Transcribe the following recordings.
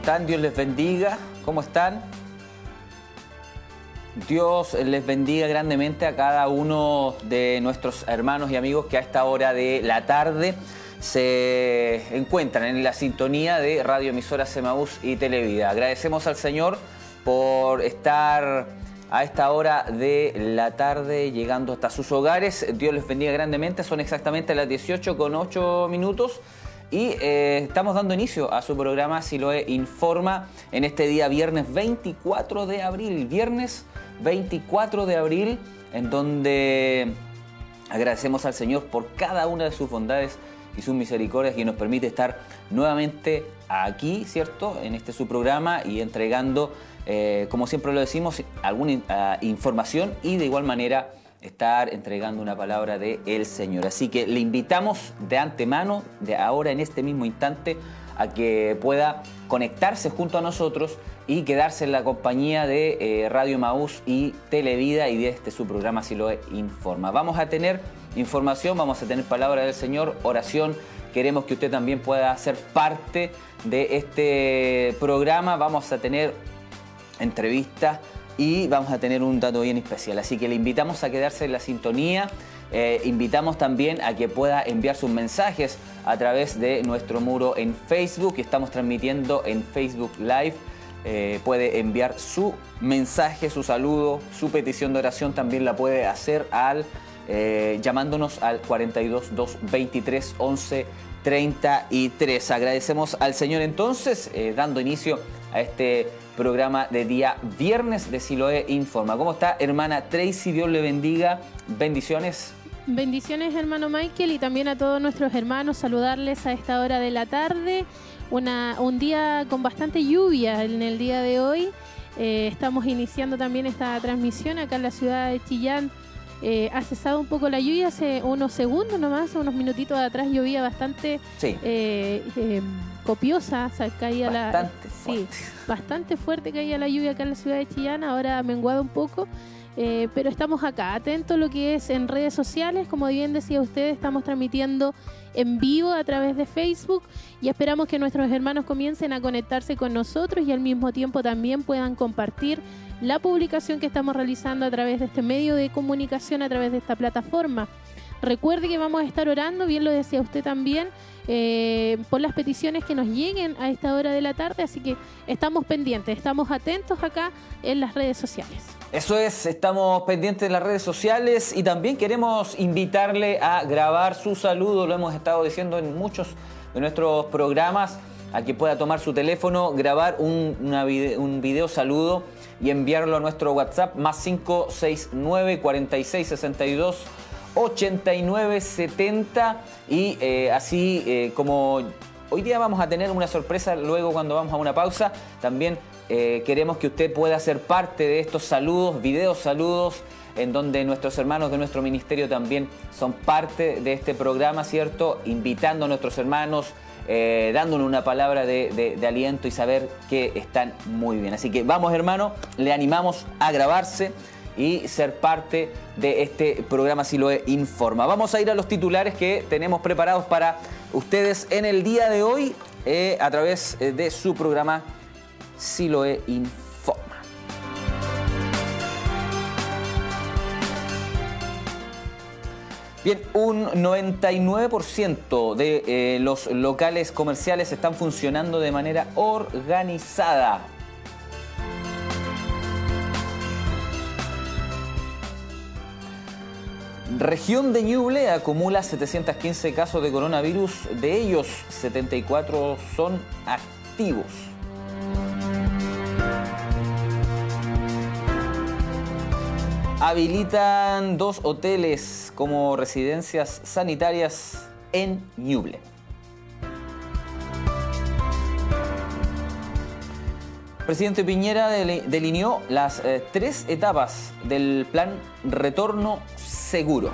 ¿Cómo están? Dios les bendiga. ¿Cómo están? Dios les bendiga grandemente a cada uno de nuestros hermanos y amigos que a esta hora de la tarde se encuentran en la sintonía de Radio Emisora Semaús y Televida. Agradecemos al Señor por estar a esta hora de la tarde llegando hasta sus hogares. Dios les bendiga grandemente. Son exactamente las 18 con 8 minutos. Y eh, estamos dando inicio a su programa Siloe Informa en este día viernes 24 de abril. Viernes 24 de abril, en donde agradecemos al Señor por cada una de sus bondades y sus misericordias que nos permite estar nuevamente aquí, ¿cierto? En este su programa y entregando, eh, como siempre lo decimos, alguna ah, información y de igual manera estar entregando una palabra de el Señor. Así que le invitamos de antemano, de ahora en este mismo instante, a que pueda conectarse junto a nosotros y quedarse en la compañía de eh, Radio Maús y Televida y de este su programa Si lo informa. Vamos a tener información, vamos a tener palabra del Señor, oración. Queremos que usted también pueda ser parte de este programa. Vamos a tener entrevistas y vamos a tener un dato bien especial. Así que le invitamos a quedarse en la sintonía. Eh, invitamos también a que pueda enviar sus mensajes a través de nuestro muro en Facebook. Estamos transmitiendo en Facebook Live. Eh, puede enviar su mensaje, su saludo, su petición de oración también la puede hacer al eh, llamándonos al 42 223 11 33. Agradecemos al Señor entonces, dando inicio a este programa de día viernes de Siloe Informa. ¿Cómo está, hermana Tracy? Dios le bendiga. Bendiciones. Bendiciones, hermano Michael, y también a todos nuestros hermanos, saludarles a esta hora de la tarde. Una, un día con bastante lluvia en el día de hoy. Eh, estamos iniciando también esta transmisión acá en la ciudad de Chillán. Eh, ha cesado un poco la lluvia hace unos segundos nomás, unos minutitos atrás llovía bastante eh, em, copiosa, caía bastante la... Fuerte. Sí, bastante fuerte caía la lluvia acá en la ciudad de Chillán, ahora ha menguado un poco. Eh, pero estamos acá, atentos a lo que es en redes sociales. Como bien decía usted, estamos transmitiendo en vivo a través de Facebook y esperamos que nuestros hermanos comiencen a conectarse con nosotros y al mismo tiempo también puedan compartir la publicación que estamos realizando a través de este medio de comunicación, a través de esta plataforma. Recuerde que vamos a estar orando, bien lo decía usted también, eh, por las peticiones que nos lleguen a esta hora de la tarde, así que estamos pendientes, estamos atentos acá en las redes sociales. Eso es, estamos pendientes de las redes sociales y también queremos invitarle a grabar su saludo, lo hemos estado diciendo en muchos de nuestros programas, a que pueda tomar su teléfono, grabar un, un video saludo y enviarlo a nuestro WhatsApp más 569 4662 8970 y eh, así eh, como hoy día vamos a tener una sorpresa luego cuando vamos a una pausa, también eh, queremos que usted pueda ser parte de estos saludos, videos saludos, en donde nuestros hermanos de nuestro ministerio también son parte de este programa, ¿cierto? Invitando a nuestros hermanos, eh, dándonos una palabra de, aliento y saber que están muy bien. Así que vamos hermano, le animamos a grabarse y ser parte de este programa Siloe Informa. Vamos a ir a los titulares que tenemos preparados para ustedes en el día de hoy eh, a través eh, de su programa Siloe Informa. Bien, un 99% de eh, los locales comerciales están funcionando de manera organizada. Región de Ñuble acumula 715 casos de coronavirus, de ellos 74 son activos. habilitan dos hoteles como residencias sanitarias en Ñuble. Presidente Piñera delineó las eh, tres etapas del plan Retorno Seguro.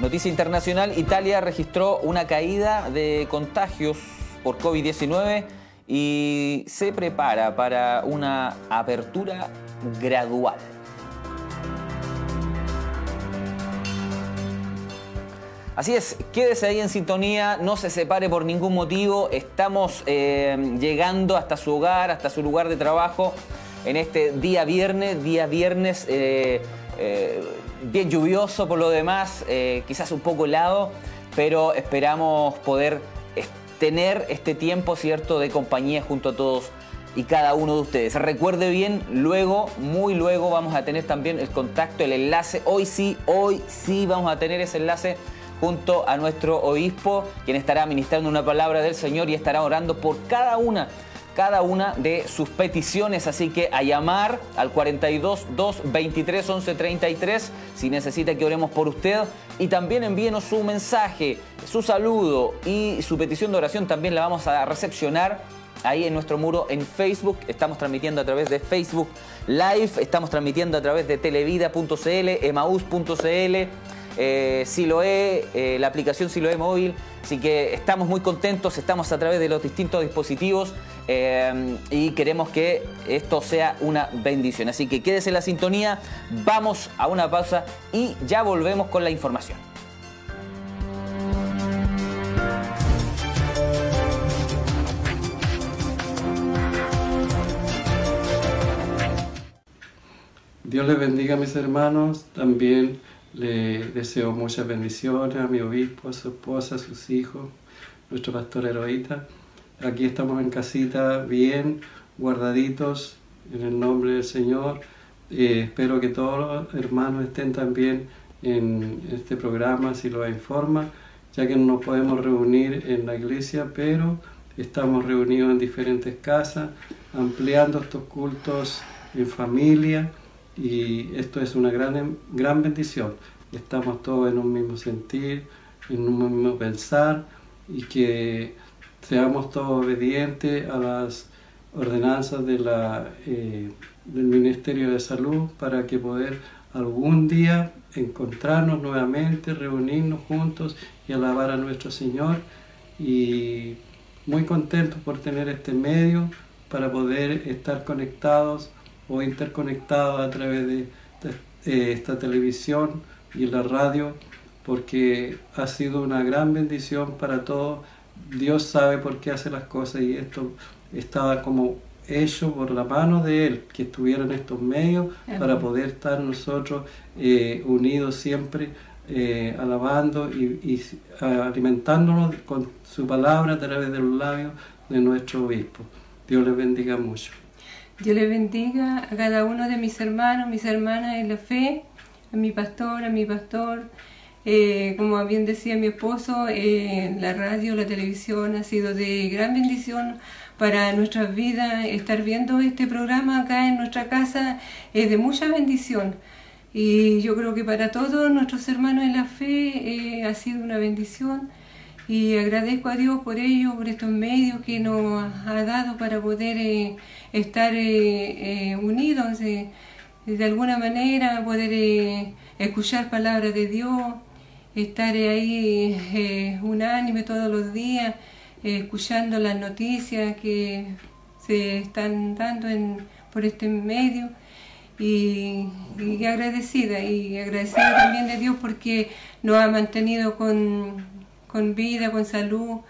Noticia internacional, Italia registró una caída de contagios por COVID-19 y se prepara para una apertura gradual. Así es, quédese ahí en sintonía, no se separe por ningún motivo. Estamos eh, llegando hasta su hogar, hasta su lugar de trabajo en este día viernes, día viernes eh, eh, bien lluvioso por lo demás, quizás un poco helado, pero esperamos poder tener este tiempo, ¿cierto?, de compañía junto a todos y cada uno de ustedes. Recuerde bien, luego, muy luego vamos a tener también el contacto, el enlace. Hoy sí, hoy sí vamos a tener ese enlace junto a nuestro obispo, quien estará ministrando una palabra del Señor y estará orando por cada una cada una de sus peticiones, así que a llamar al 42 223 1133 si necesita que oremos por usted y también envíenos su mensaje, su saludo y su petición de oración también la vamos a recepcionar ahí en nuestro muro en Facebook. Estamos transmitiendo a través de Facebook Live, estamos transmitiendo a través de televida.cl, emaus.cl eh, Siloe, eh, la aplicación Siloe móvil. Así que estamos muy contentos, estamos a través de los distintos dispositivos eh, y queremos que esto sea una bendición. Así que quédese en la sintonía, vamos a una pausa y ya volvemos con la información. Dios les bendiga mis hermanos, también le deseo muchas bendiciones a mi obispo, a su esposa, a sus hijos, nuestro pastor heroíta. Aquí estamos en casita bien guardaditos en el nombre del Señor. Eh, espero que todos los hermanos estén también en este programa, si lo informa, ya que no nos podemos reunir en la iglesia, pero estamos reunidos en diferentes casas, ampliando estos cultos en familia y esto es una gran, gran bendición. Estamos todos en un mismo sentir, en un mismo pensar y que seamos todos obedientes a las ordenanzas eh, del Ministerio de Salud para que poder algún día encontrarnos nuevamente, reunirnos juntos y alabar a nuestro Señor. Y muy contentos por tener este medio para poder estar conectados o interconectado a través de, eh, esta televisión y la radio, porque ha sido una gran bendición para todos. Dios sabe por qué hace las cosas y esto estaba como hecho por la mano de Él, que estuvieran estos medios para poder estar nosotros eh, unidos siempre, eh, alabando y, y, alimentándonos con su palabra a través de los labios de nuestro obispo. Dios les bendiga mucho. Dios le bendiga a cada uno de mis hermanos, mis hermanas en la fe, a mi pastor, a mi pastor. Eh, como bien decía mi esposo, eh, la radio, la televisión ha sido de gran bendición para nuestras vidas. Estar viendo este programa acá en nuestra casa es de mucha bendición. Y yo creo que para todos nuestros hermanos en la fe eh, ha sido una bendición y agradezco a Dios por ello, por estos medios que nos ha dado para poder eh, estar unidos, de alguna manera poder escuchar palabras de Dios, estar ahí unánime todos los días, escuchando las noticias que se están dando por este medio. Y, agradecida, y agradecida también de Dios porque nos ha mantenido con, con vida, con salud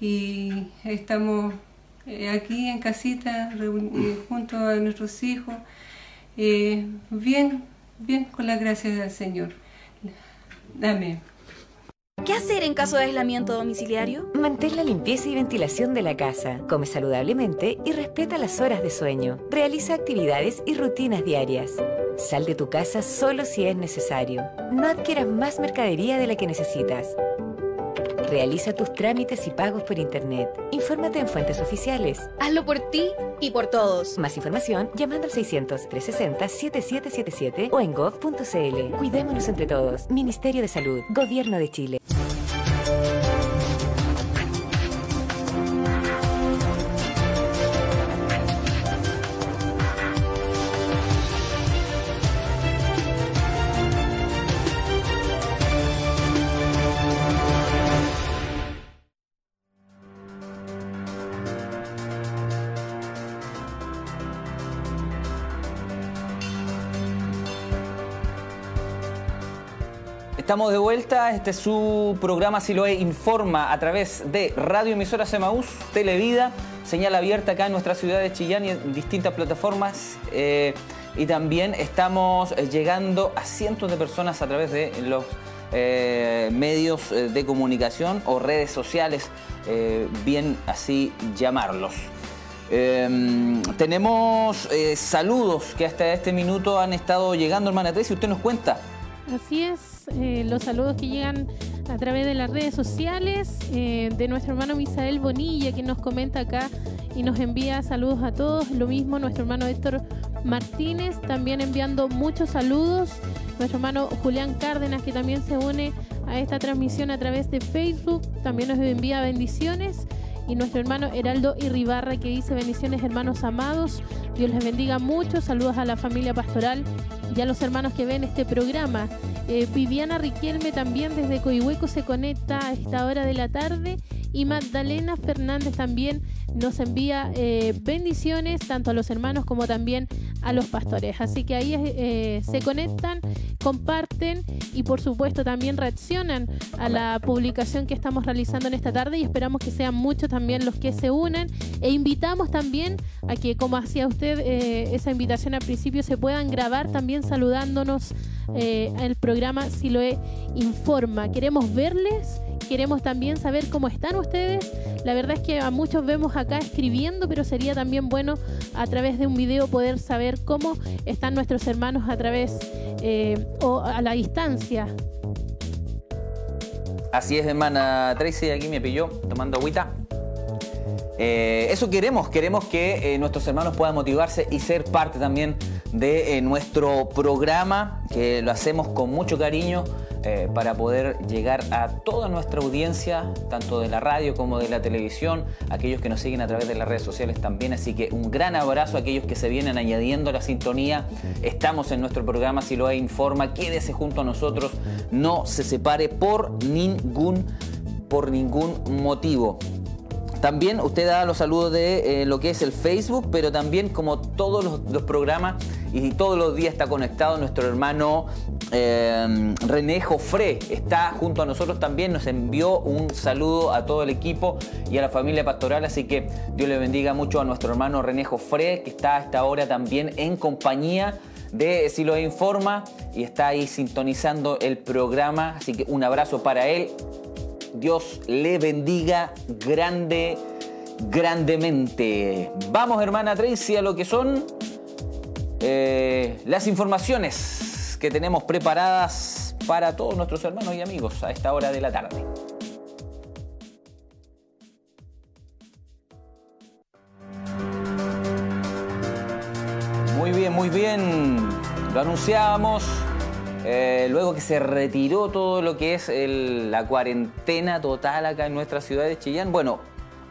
y estamos eh, aquí en casita eh, junto a nuestros hijos, eh, bien, bien con la gracia del Señor. Amén. ¿Qué hacer en caso de aislamiento domiciliario? Mantén la limpieza y ventilación de la casa, come saludablemente y respeta las horas de sueño. Realiza actividades y rutinas diarias. Sal de tu casa solo si es necesario. No adquieras más mercadería de la que necesitas. Realiza tus trámites y pagos por Internet. Infórmate en fuentes oficiales. Hazlo por ti y por todos. Más información llamando al 600-360-7777 o en gov.cl. Cuidémonos entre todos. Ministerio de Salud. Gobierno de Chile. Estamos de vuelta, este es su programa Siloe Informa a través de Radio Emisora Semaús, Televida, señal abierta acá en nuestra ciudad de Chillán y en distintas plataformas. Eh, y también estamos eh, llegando a cientos de personas a través de los eh, medios de comunicación o redes sociales, bien así llamarlos. Em, tenemos saludos que hasta este minuto han estado llegando, hermana Tracy, usted nos cuenta. Así es, eh, los saludos que llegan a través de las redes sociales eh, de nuestro hermano Misael Bonilla, que nos comenta acá y nos envía saludos a todos. Lo mismo nuestro hermano Héctor Martínez, también enviando muchos saludos. Nuestro hermano Julián Cárdenas, que también se une a esta transmisión a través de Facebook, también nos envía bendiciones y nuestro hermano Heraldo Irribarra que dice bendiciones hermanos amados, Dios les bendiga mucho, saludos a la familia pastoral y a los hermanos que ven este programa. Eh, Viviana Riquelme también desde Coihueco se conecta a esta hora de la tarde. Y Magdalena Fernández también nos envía eh, bendiciones tanto a los hermanos como también a los pastores. Así que ahí eh, se conectan, comparten y por supuesto también reaccionan a la publicación que estamos realizando en esta tarde y esperamos que sean muchos también los que se unan e invitamos también a que como hacía usted eh, esa invitación al principio se puedan grabar también saludándonos el programa Siloe Informa. Queremos verles queremos también saber cómo están ustedes. La verdad es que a muchos vemos acá escribiendo, pero sería también bueno a través de un video poder saber cómo están nuestros hermanos a través eh, o a la distancia. Así es, hermana Tracy, aquí me pilló tomando agüita. Eh, eso queremos, queremos que eh, nuestros hermanos puedan motivarse y ser parte también de nuestro programa, que lo hacemos con mucho cariño eh, para poder llegar a toda nuestra audiencia, tanto de la radio como de la televisión, aquellos que nos siguen a través de las redes sociales también. Así que un gran abrazo a aquellos que se vienen añadiendo a la sintonía. Estamos en nuestro programa Si lo hay informa, quédese junto a nosotros, no se separe por ningún, por ningún motivo. También usted da los saludos de eh, lo que es el Facebook, pero también como todos los, programas y todos los días está conectado nuestro hermano eh, René. Está junto a nosotros también, nos envió un saludo a todo el equipo y a la familia pastoral, así que Dios le bendiga mucho a nuestro hermano René Jofré, que está hasta ahora también en compañía de Si lo informa y está ahí sintonizando el programa, así que un abrazo para él Dios le bendiga grande, grandemente. Vamos, hermana Tracy, a lo que son eh, las informaciones que tenemos preparadas para todos nuestros hermanos y amigos a esta hora de la tarde. Muy bien, muy bien. Lo anunciábamos eh, luego que se retiró todo lo que es la cuarentena total acá en nuestra ciudad de Chillán, bueno,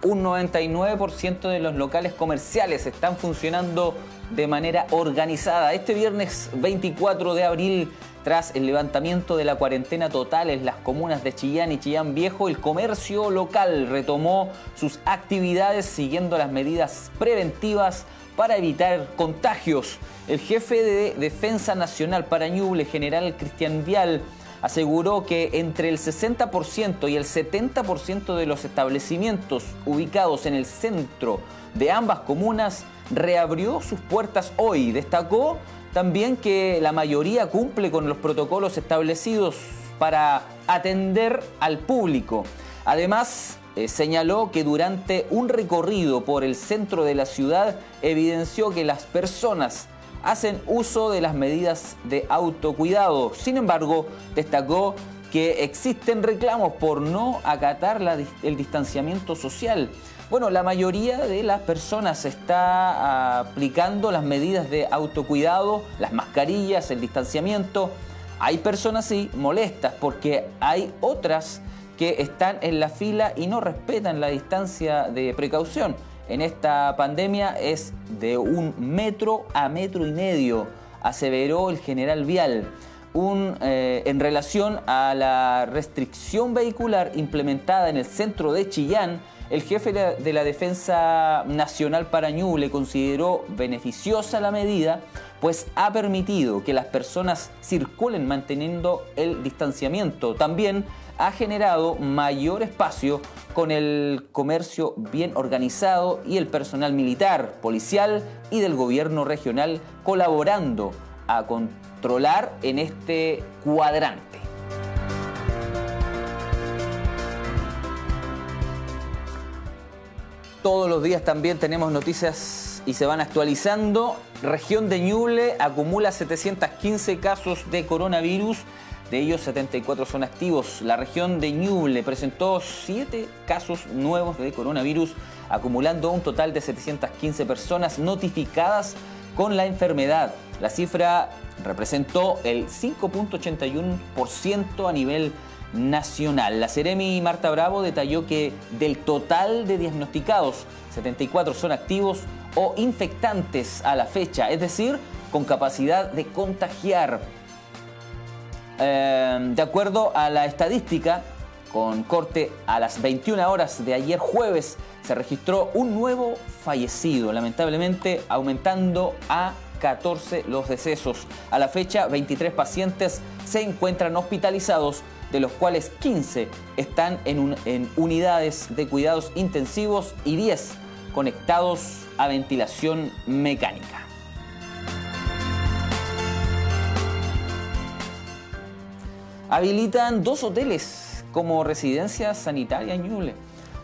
un 99% de los locales comerciales están funcionando de manera organizada. Este viernes 24 de abril, tras el levantamiento de la cuarentena total en las comunas de Chillán y Chillán Viejo, el comercio local retomó sus actividades siguiendo las medidas preventivas para evitar contagios. El jefe de Defensa Nacional para Ñuble, general Cristian Vial, aseguró que entre el 60% y el 70% de los establecimientos ubicados en el centro de ambas comunas reabrió sus puertas hoy. Destacó también que la mayoría cumple con los protocolos establecidos para atender al público. Además, eh, señaló que durante un recorrido por el centro de la ciudad evidenció que las personas hacen uso de las medidas de autocuidado. Sin embargo, destacó que existen reclamos por no acatar el distanciamiento social. Bueno, la mayoría de las personas está aplicando las medidas de autocuidado, las mascarillas, el distanciamiento. Hay personas sí molestas porque hay otras que están en la fila y no respetan la distancia de precaución. En esta pandemia es de un metro a metro y medio, aseveró el general Vial. Eh, en relación a la restricción vehicular implementada en el centro de Chillán, el jefe de la Defensa Nacional para le consideró beneficiosa la medida pues ha permitido que las personas circulen manteniendo el distanciamiento. También ha generado mayor espacio con el comercio bien organizado y el personal militar, policial y del gobierno regional colaborando a controlar en este cuadrante. Todos los días también tenemos noticias y se van actualizando. Región de Ñuble acumula 715 casos de coronavirus de ellos, 74 son activos. La región de Ñuble presentó 7 casos nuevos de coronavirus, acumulando un total de 715 personas notificadas con la enfermedad. La cifra representó el 5.81% a nivel nacional. La Ceremi Marta Bravo detalló que del total de diagnosticados, 74 son activos o infectantes a la fecha, es decir, con capacidad de contagiar. Em, de acuerdo a la estadística, con corte a las 21 horas de ayer jueves, se registró un nuevo fallecido, lamentablemente aumentando a 14 los decesos. A la fecha, 23 pacientes se encuentran hospitalizados, de los cuales 15 están en, en unidades de cuidados intensivos y 10 conectados a ventilación mecánica. habilitan dos hoteles como residencia sanitaria en Ñuble.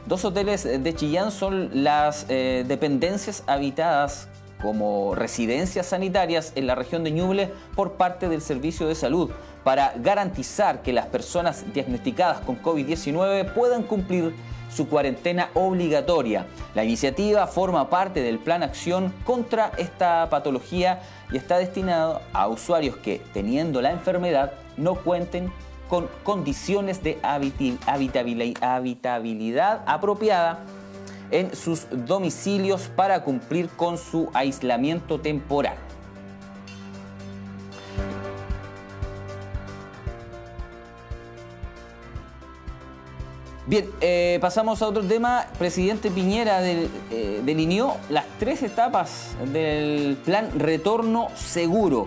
Dos hoteles de Chillán son las eh, dependencias habitadas como residencias sanitarias en la región de Ñuble por parte del Servicio de Salud para garantizar que las personas diagnosticadas con COVID-19 puedan cumplir su cuarentena obligatoria. La iniciativa forma parte del Plan Acción contra esta patología y está destinado a usuarios que, teniendo la enfermedad, no cuenten con condiciones de habitabilidad apropiada en sus domicilios para cumplir con su aislamiento temporal. Bien, eh, pasamos a otro tema. Presidente Piñera eh, delineó las tres etapas del plan Retorno Seguro.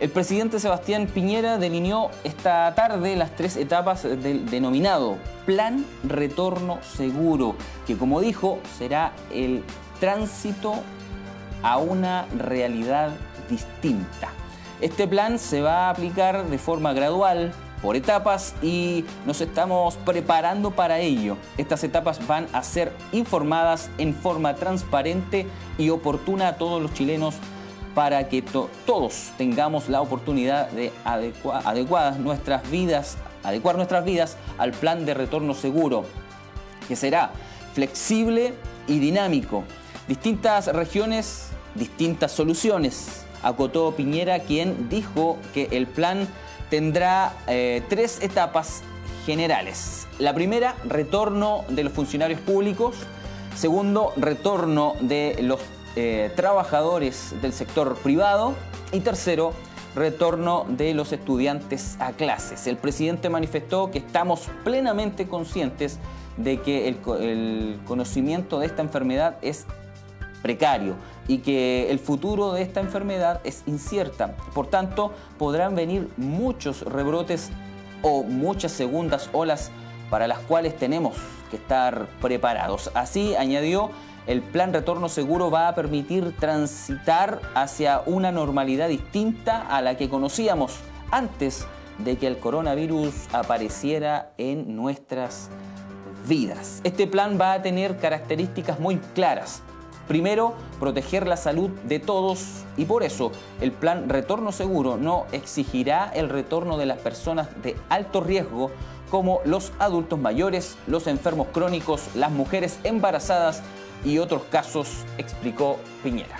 El presidente Sebastián Piñera delineó esta tarde las tres etapas del denominado Plan Retorno Seguro, que como dijo será el tránsito a una realidad distinta. Este plan se va a aplicar de forma gradual, por etapas y nos estamos preparando para ello. Estas etapas van a ser informadas en forma transparente y oportuna a todos los chilenos para que todos tengamos la oportunidad de adecuar nuestras vidas, adecuar nuestras vidas al plan de retorno seguro, que será flexible y dinámico. Distintas regiones, distintas soluciones. Acotó Piñera, quien dijo que el plan tendrá eh, tres etapas generales. La primera, retorno de los funcionarios públicos. Segundo, retorno de los eh, trabajadores del sector privado y tercero, retorno de los estudiantes a clases. El presidente manifestó que estamos plenamente conscientes de que el, conocimiento de esta enfermedad es precario y que el futuro de esta enfermedad es incierta. Por tanto, podrán venir muchos rebrotes o muchas segundas olas para las cuales tenemos que estar preparados. Así añadió el plan Retorno Seguro va a permitir transitar hacia una normalidad distinta a la que conocíamos antes de que el coronavirus apareciera en nuestras vidas. Este plan va a tener características muy claras. Primero, proteger la salud de todos y por eso el plan Retorno Seguro no exigirá el retorno de las personas de alto riesgo como los adultos mayores, los enfermos crónicos, las mujeres embarazadas y otros casos, explicó Piñera.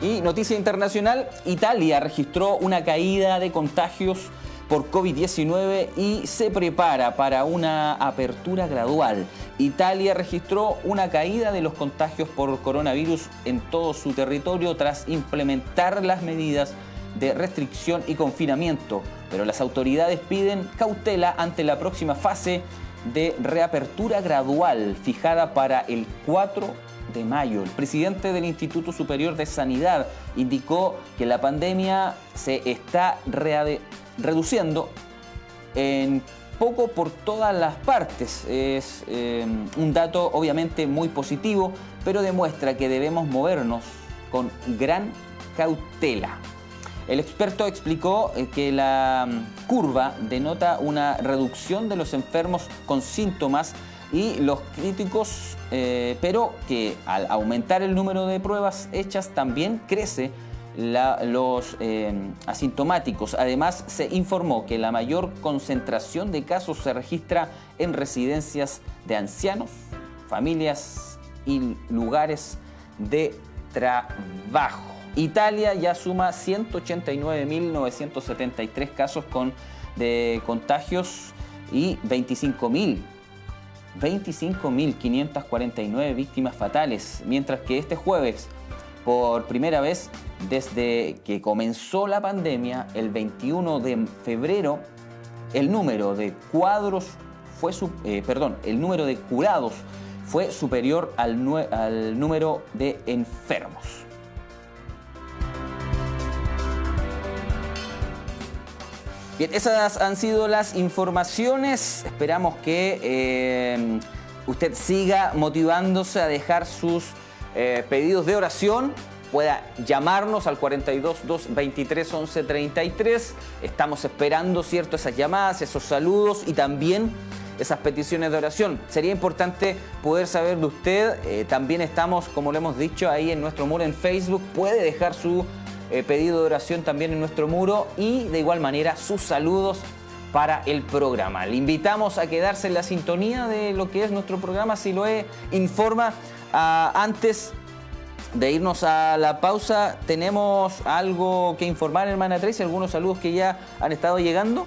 Y noticia internacional, Italia registró una caída de contagios por COVID-19 y se prepara para una apertura gradual. Italia registró una caída de los contagios por coronavirus en todo su territorio tras implementar las medidas de restricción y confinamiento, pero las autoridades piden cautela ante la próxima fase de reapertura gradual fijada para el 4 de mayo. El presidente del Instituto Superior de Sanidad indicó que la pandemia se está reduciendo en poco por todas las partes. Es eh, un dato obviamente muy positivo, pero demuestra que debemos movernos con gran cautela. El experto explicó eh, que la mm, curva denota una reducción de los enfermos con síntomas y los críticos, eh, pero que al aumentar el número de pruebas hechas también crece los eh, asintomáticos. Además, se informó que la mayor concentración de casos se registra en residencias de ancianos, familias y lugares de trabajo. Italia ya suma 189.973 casos con, de contagios y 25.000 25.549 víctimas fatales, mientras que este jueves, por primera vez desde que comenzó la pandemia, el 21 de febrero, el número de cuadros fue, eh, perdón, el número de curados fue superior al, número de enfermos. Bien, esas han sido las informaciones. Esperamos que eh, usted siga motivándose a dejar sus eh, pedidos de oración. Pueda llamarnos al 42 223 11 33. Estamos esperando, ¿cierto? Esas llamadas, esos saludos y también esas peticiones de oración. Sería importante poder saber de usted. Eh, también estamos, como lo hemos dicho, ahí en nuestro muro en Facebook. Puede dejar su eh, pedido de oración también en nuestro muro y de igual manera sus saludos para el programa. Le invitamos a quedarse en la sintonía de lo que es nuestro programa, si lo he informa. Ah, antes de irnos a la pausa, ¿tenemos algo que informar, hermana Tracy? ¿Algunos saludos que ya han estado llegando?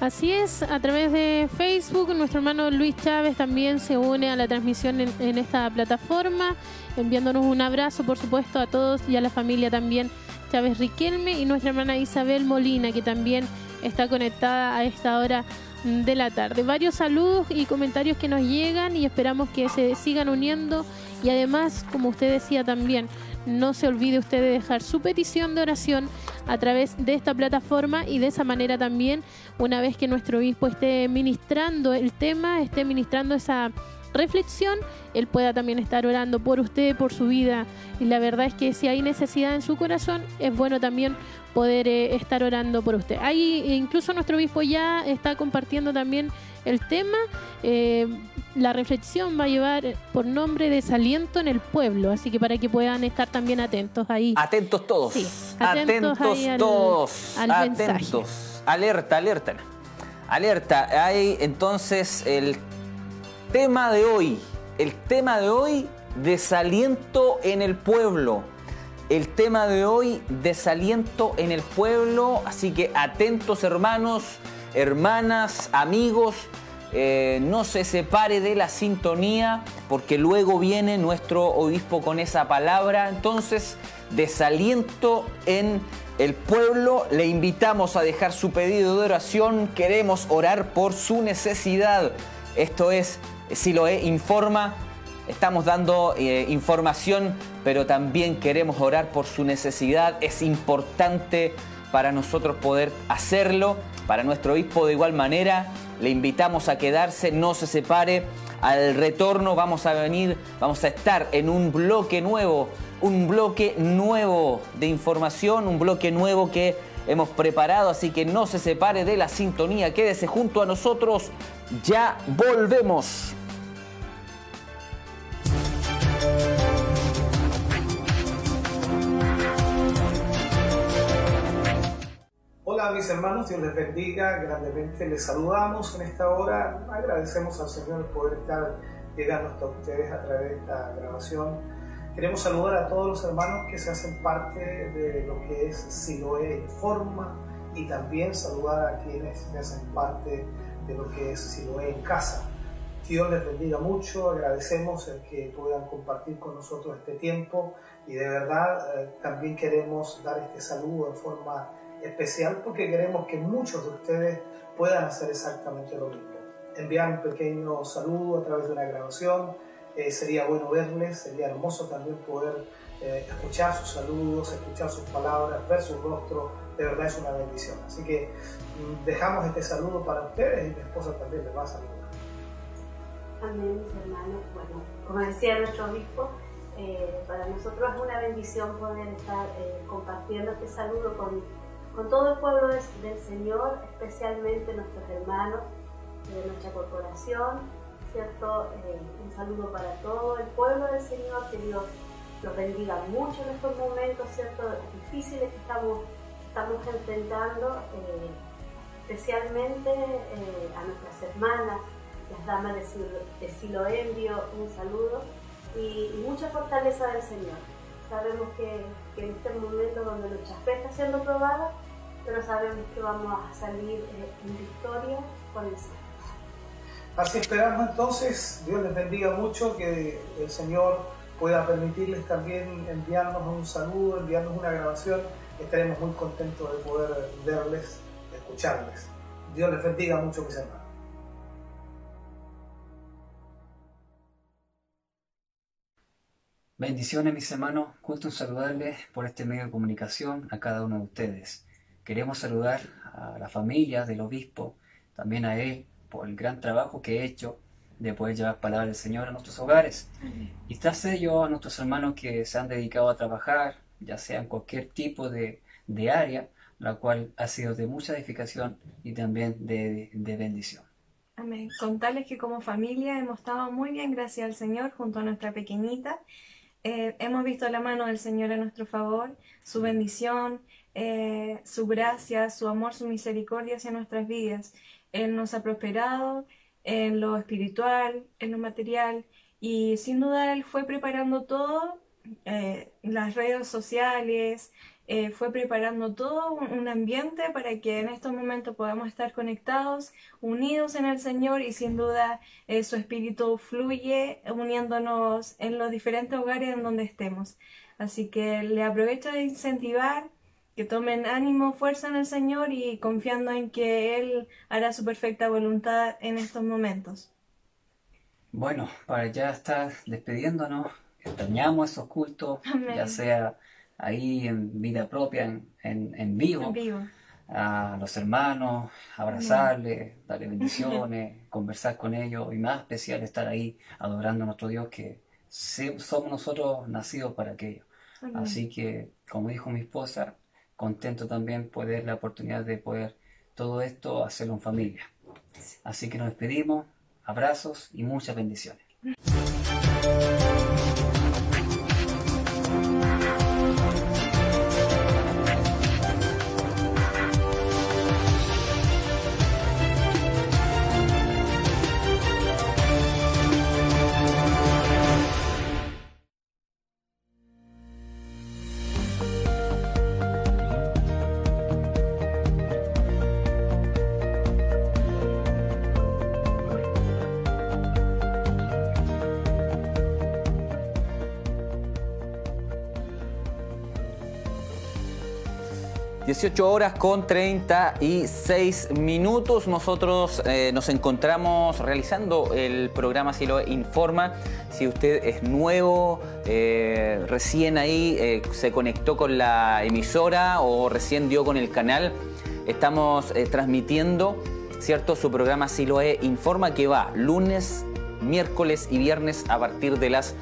Así es, a través de Facebook, nuestro hermano Luis Chávez también se une a la transmisión en esta plataforma enviándonos un abrazo, por supuesto, a todos y a la familia también Chávez Riquelme y nuestra hermana Isabel Molina, que también está conectada a esta hora de la tarde. Varios saludos y comentarios que nos llegan y esperamos que se sigan uniendo y además, como usted decía también, no se olvide usted de dejar su petición de oración a través de esta plataforma y de esa manera también, una vez que nuestro obispo esté ministrando el tema, esté ministrando esa reflexión, Él pueda también estar orando por usted, por su vida. Y la verdad es que si hay necesidad en su corazón, es bueno también poder eh, estar orando por usted. Ahí incluso nuestro obispo ya está compartiendo también el tema. Eh, la reflexión va a llevar por nombre Desaliento en el pueblo, así que para que puedan estar también atentos ahí. Atentos todos. atentos, todos. atentos. Alerta, alerta. Alerta. Hay entonces el tema de hoy, el tema de hoy, desaliento en el pueblo. El tema de hoy, desaliento en el pueblo. Así que atentos hermanos, hermanas, amigos. Eh, no se separe de la sintonía porque luego viene nuestro obispo con esa palabra. Entonces, desaliento en el pueblo. Le invitamos a dejar su pedido de oración. Queremos orar por su necesidad. Esto es si lo informa, estamos dando eh, información, pero también queremos orar por su necesidad. Es importante para nosotros poder hacerlo, para nuestro obispo de igual manera. Le invitamos a quedarse, no se separe. Al retorno vamos a venir, vamos a estar en un bloque nuevo, un bloque nuevo de información, un bloque nuevo que hemos preparado, así que no se separe de la sintonía, quédese junto a nosotros, ya volvemos. Hola mis hermanos, Dios les bendiga, grandemente les saludamos en esta hora, agradecemos al Señor poder estar llegando hasta ustedes a través de esta grabación. Queremos saludar a todos los hermanos que se hacen parte de lo que es Siloé Informa y también saludar a quienes se hacen parte de lo que es Siloé en casa. Dios les bendiga mucho, agradecemos el que puedan compartir con nosotros este tiempo y de verdad eh, también queremos dar este saludo en forma especial porque queremos que muchos de ustedes puedan hacer exactamente lo mismo. Enviar un pequeño saludo a través de una grabación, eh, sería bueno verles, sería hermoso también poder eh, escuchar sus saludos, escuchar sus palabras, ver su rostro, de verdad es una bendición. Así que mm, dejamos este saludo para ustedes y mi esposa también les va a saludar. Amén, mis hermanos. Bueno, como decía nuestro obispo, eh, para nosotros es una bendición poder estar eh, compartiendo este saludo con, con, todo el pueblo del Señor, especialmente nuestros hermanos de nuestra corporación, ¿cierto? un saludo para todo el pueblo del Señor, que Dios los bendiga mucho en estos momentos, ¿cierto? Difíciles que estamos, estamos enfrentando, eh, especialmente eh, a nuestras hermanas, las damas de, Silo, envío un saludo y, mucha fortaleza del Señor. Sabemos que, en este momento donde nuestra fe está siendo probada, pero sabemos que vamos a salir eh, en victoria con el Señor. Así esperamos entonces, Dios les bendiga mucho, que el Señor pueda permitirles también enviarnos un saludo, enviarnos una grabación. Estaremos muy contentos de poder verles, escucharles. Dios les bendiga mucho, mis hermanos. Bendiciones mis hermanos, gusto en saludarles por este medio de comunicación a cada uno de ustedes. Queremos saludar a la familia del obispo, también a él, por el gran trabajo que he hecho de poder llevar palabra del Señor a nuestros hogares. Y tras ello a nuestros hermanos que se han dedicado a trabajar, ya sea en cualquier tipo de, área, la cual ha sido de mucha edificación y también de, bendición. Amén. Contarles que como familia hemos estado muy bien, gracias al Señor, junto a nuestra pequeñita. Eh, hemos visto la mano del Señor a nuestro favor, su bendición, eh, su gracia, su amor, su misericordia hacia nuestras vidas. Él nos ha prosperado, en lo espiritual, en lo material, y sin duda él fue preparando todo, eh, las redes sociales, eh, fue preparando todo un, ambiente para que en estos momentos podamos estar conectados, unidos en el Señor y sin duda eh, su espíritu fluye uniéndonos en los diferentes hogares en donde estemos. Así que le aprovecho de incentivar que tomen ánimo, fuerza en el Señor y confiando en que Él hará su perfecta voluntad en estos momentos. Bueno, para ya estar despidiéndonos, extrañamos esos cultos, ya sea ahí en vida propia, en, en, vivo, a los hermanos, abrazarles, darle bendiciones, conversar con ellos y más especial estar ahí adorando a nuestro Dios que somos nosotros nacidos para aquello. Así que, como dijo mi esposa, contento también poder la oportunidad de poder todo esto hacerlo en familia. Así que nos despedimos, abrazos y muchas bendiciones. 18 horas con 36 minutos. Nosotros eh, nos encontramos realizando el programa Cielo Informa. Si usted es nuevo, eh, recién ahí eh, se conectó con la emisora o recién dio con el canal, estamos transmitiendo ¿cierto? su programa Siloe Informa que va lunes, miércoles y viernes a partir de las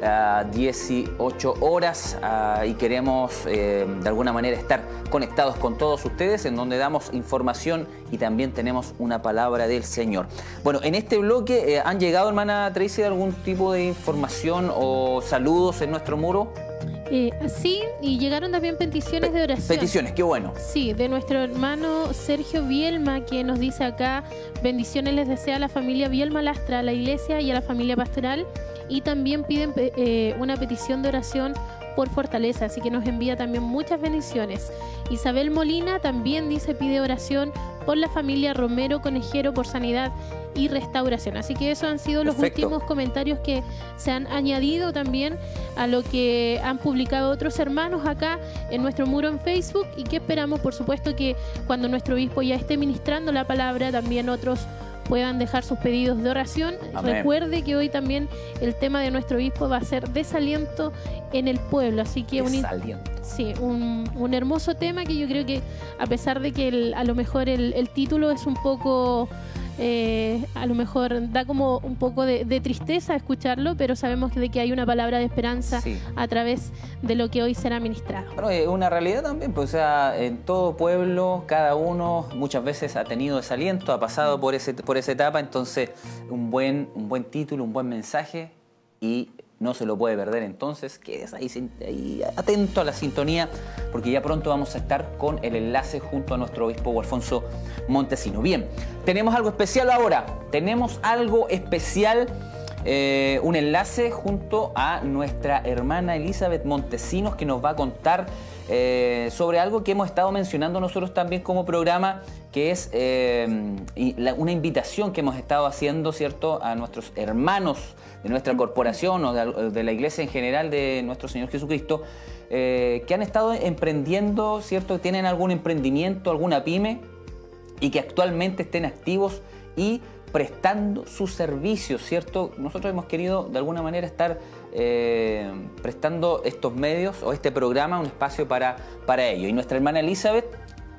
18 horas ah, y queremos eh, de alguna manera estar conectados con todos ustedes en donde damos información y también tenemos una palabra del Señor. Bueno, en este bloque eh, han llegado, hermana Tracy, algún tipo de información o saludos en nuestro muro. Eh, sí, y llegaron también peticiones de oración. Peticiones, qué bueno. Sí, de nuestro hermano Sergio Bielma, que nos dice acá, bendiciones les desea a la familia Bielma Lastra, a la iglesia y a la familia pastoral y también piden eh, una petición de oración por fortaleza, así que nos envía también muchas bendiciones. Isabel Molina también dice pide oración por la familia Romero Conejero por sanidad y restauración. Así que esos han sido los últimos comentarios que se han añadido también a lo que han publicado otros hermanos acá en nuestro muro en Facebook y que esperamos por supuesto que cuando nuestro obispo ya esté ministrando la palabra también otros puedan dejar sus pedidos de oración. Recuerde que hoy también el tema de nuestro obispo va a ser desaliento en el pueblo, así que desaliento. Un, sí, un, hermoso tema que yo creo que a pesar de que a lo mejor el título es un poco eh, a lo mejor da como un poco de, tristeza escucharlo, pero sabemos de que hay una palabra de esperanza a través de lo que hoy será ministrado. Bueno, es una realidad también, pues o sea, en todo pueblo, cada uno muchas veces ha tenido desaliento, ha pasado por, ese, por esa etapa, entonces un buen, un buen título, un buen mensaje y no se lo puede perder entonces, quedes ahí, ahí, atento a la sintonía, porque ya pronto vamos a estar con el enlace junto a nuestro obispo Alfonso Montesino. Bien, tenemos algo especial ahora, tenemos algo especial, eh, un enlace junto a nuestra hermana Elizabeth Montesinos que nos va a contar eh, sobre algo que hemos estado mencionando nosotros también como programa, que es eh, una invitación que hemos estado haciendo, ¿cierto?, a nuestros hermanos de nuestra corporación o de, la iglesia en general de nuestro Señor Jesucristo, eh, que han estado emprendiendo, ¿cierto?, tienen algún emprendimiento, alguna pyme, y que actualmente estén activos y prestando sus servicios, ¿cierto? Nosotros hemos querido de alguna manera estar eh, prestando estos medios o este programa un espacio para, para ello. Y nuestra hermana Elizabeth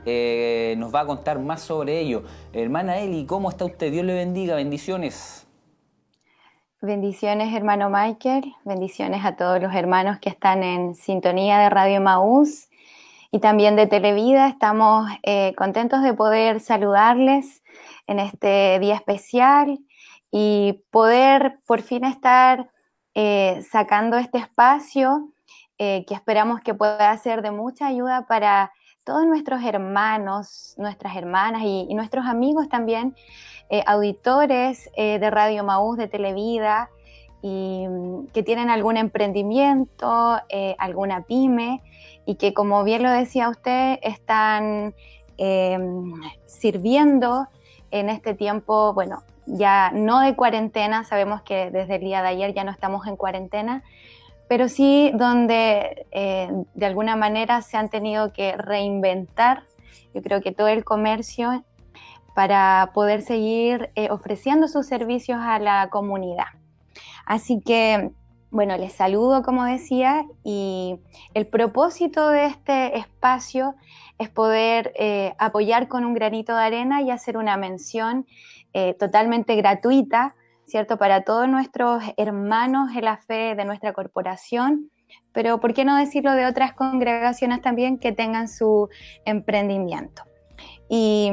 eh, nos va a contar más sobre ello. Hermana Eli, ¿cómo está usted? Dios le bendiga, bendiciones. Bendiciones, hermano Michael. Bendiciones a todos los hermanos que están en sintonía de Radio Maús y también de Televida. Estamos eh, contentos de poder saludarles en este día especial y poder por fin estar eh, sacando este espacio eh, que esperamos que pueda ser de mucha ayuda para todos nuestros hermanos, nuestras hermanas y, nuestros amigos también, eh, auditores de Radio Maús, de Televida, y mm, que tienen algún emprendimiento, alguna pyme, y que como bien lo decía usted, están sirviendo en este tiempo, bueno, ya no de cuarentena, sabemos que desde el día de ayer ya no estamos en cuarentena, pero sí donde eh, de alguna manera se han tenido que reinventar, yo creo que todo el comercio, para poder seguir eh, ofreciendo sus servicios a la comunidad. Así que, bueno, les saludo, como decía, y el propósito de este espacio es poder eh, apoyar con un granito de arena y hacer una mención eh, totalmente gratuita, ¿cierto? Para todos nuestros hermanos en la fe de nuestra corporación, pero ¿por qué no decirlo de otras congregaciones también que tengan su emprendimiento? Y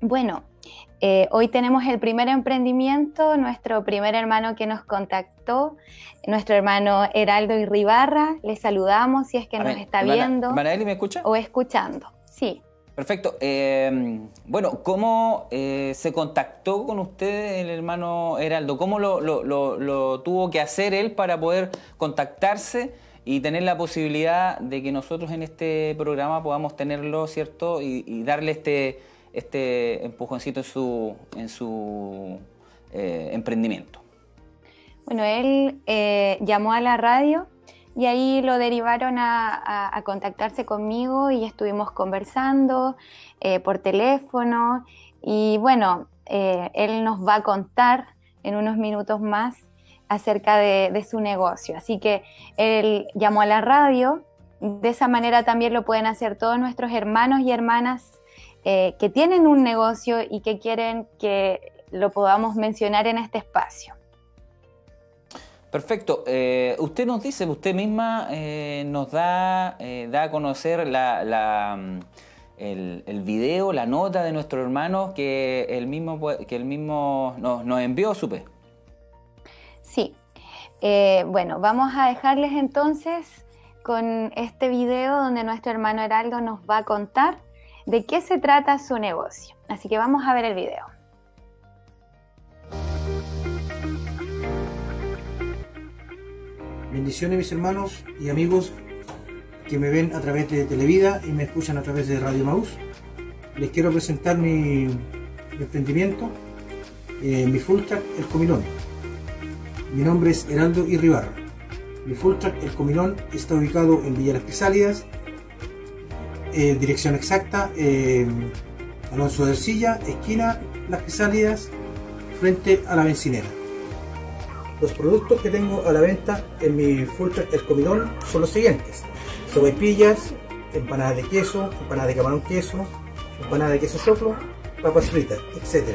bueno, eh, hoy tenemos el primer emprendimiento, nuestro primer hermano que nos contactó, nuestro hermano Heraldo Irribarra. Le saludamos si es que nos está viendo. ¿Manaeli me escucha? O escuchando, sí. Perfecto. Em, bueno, ¿cómo eh, se contactó con usted el hermano Heraldo? ¿Cómo lo, tuvo que hacer él para poder contactarse y tener la posibilidad de que nosotros en este programa podamos tenerlo, ¿cierto? Y, darle este, este empujoncito en su, en su eh, emprendimiento. Bueno, él eh, llamó a la radio y ahí lo derivaron a, contactarse conmigo y estuvimos conversando eh, por teléfono y bueno, eh, él nos va a contar en unos minutos más acerca de, su negocio. Así que él llamó a la radio, de esa manera también lo pueden hacer todos nuestros hermanos y hermanas eh, que tienen un negocio y que quieren que lo podamos mencionar en este espacio. Perfecto. Eh, usted nos dice, usted misma eh, nos da, eh, da a conocer la, mm, el, video, la nota de nuestro hermano que el mismo, que el mismo nos, nos envió, supe. Sí. bueno, vamos a dejarles entonces con este video donde nuestro hermano Heraldo nos va a contar de qué se trata su negocio. Así que vamos a ver el video. Bendiciones mis hermanos y amigos que me ven a través de Televida y me escuchan a través de Radio Maús. Les quiero presentar mi, emprendimiento, eh, mi full track El Comilón. Mi nombre es Heraldo Irribarra. Mi full track El Comilón está ubicado en Villa Las Crisálidas, dirección exacta, eh, Alonso del Silla, esquina Las Crisálidas, frente a la bencinera. Los productos que tengo a la venta en mi full el comidón son los siguientes. Sopaipillas, empanadas de queso, empanadas de camarón queso, empanadas de queso soplo, papas fritas, etc.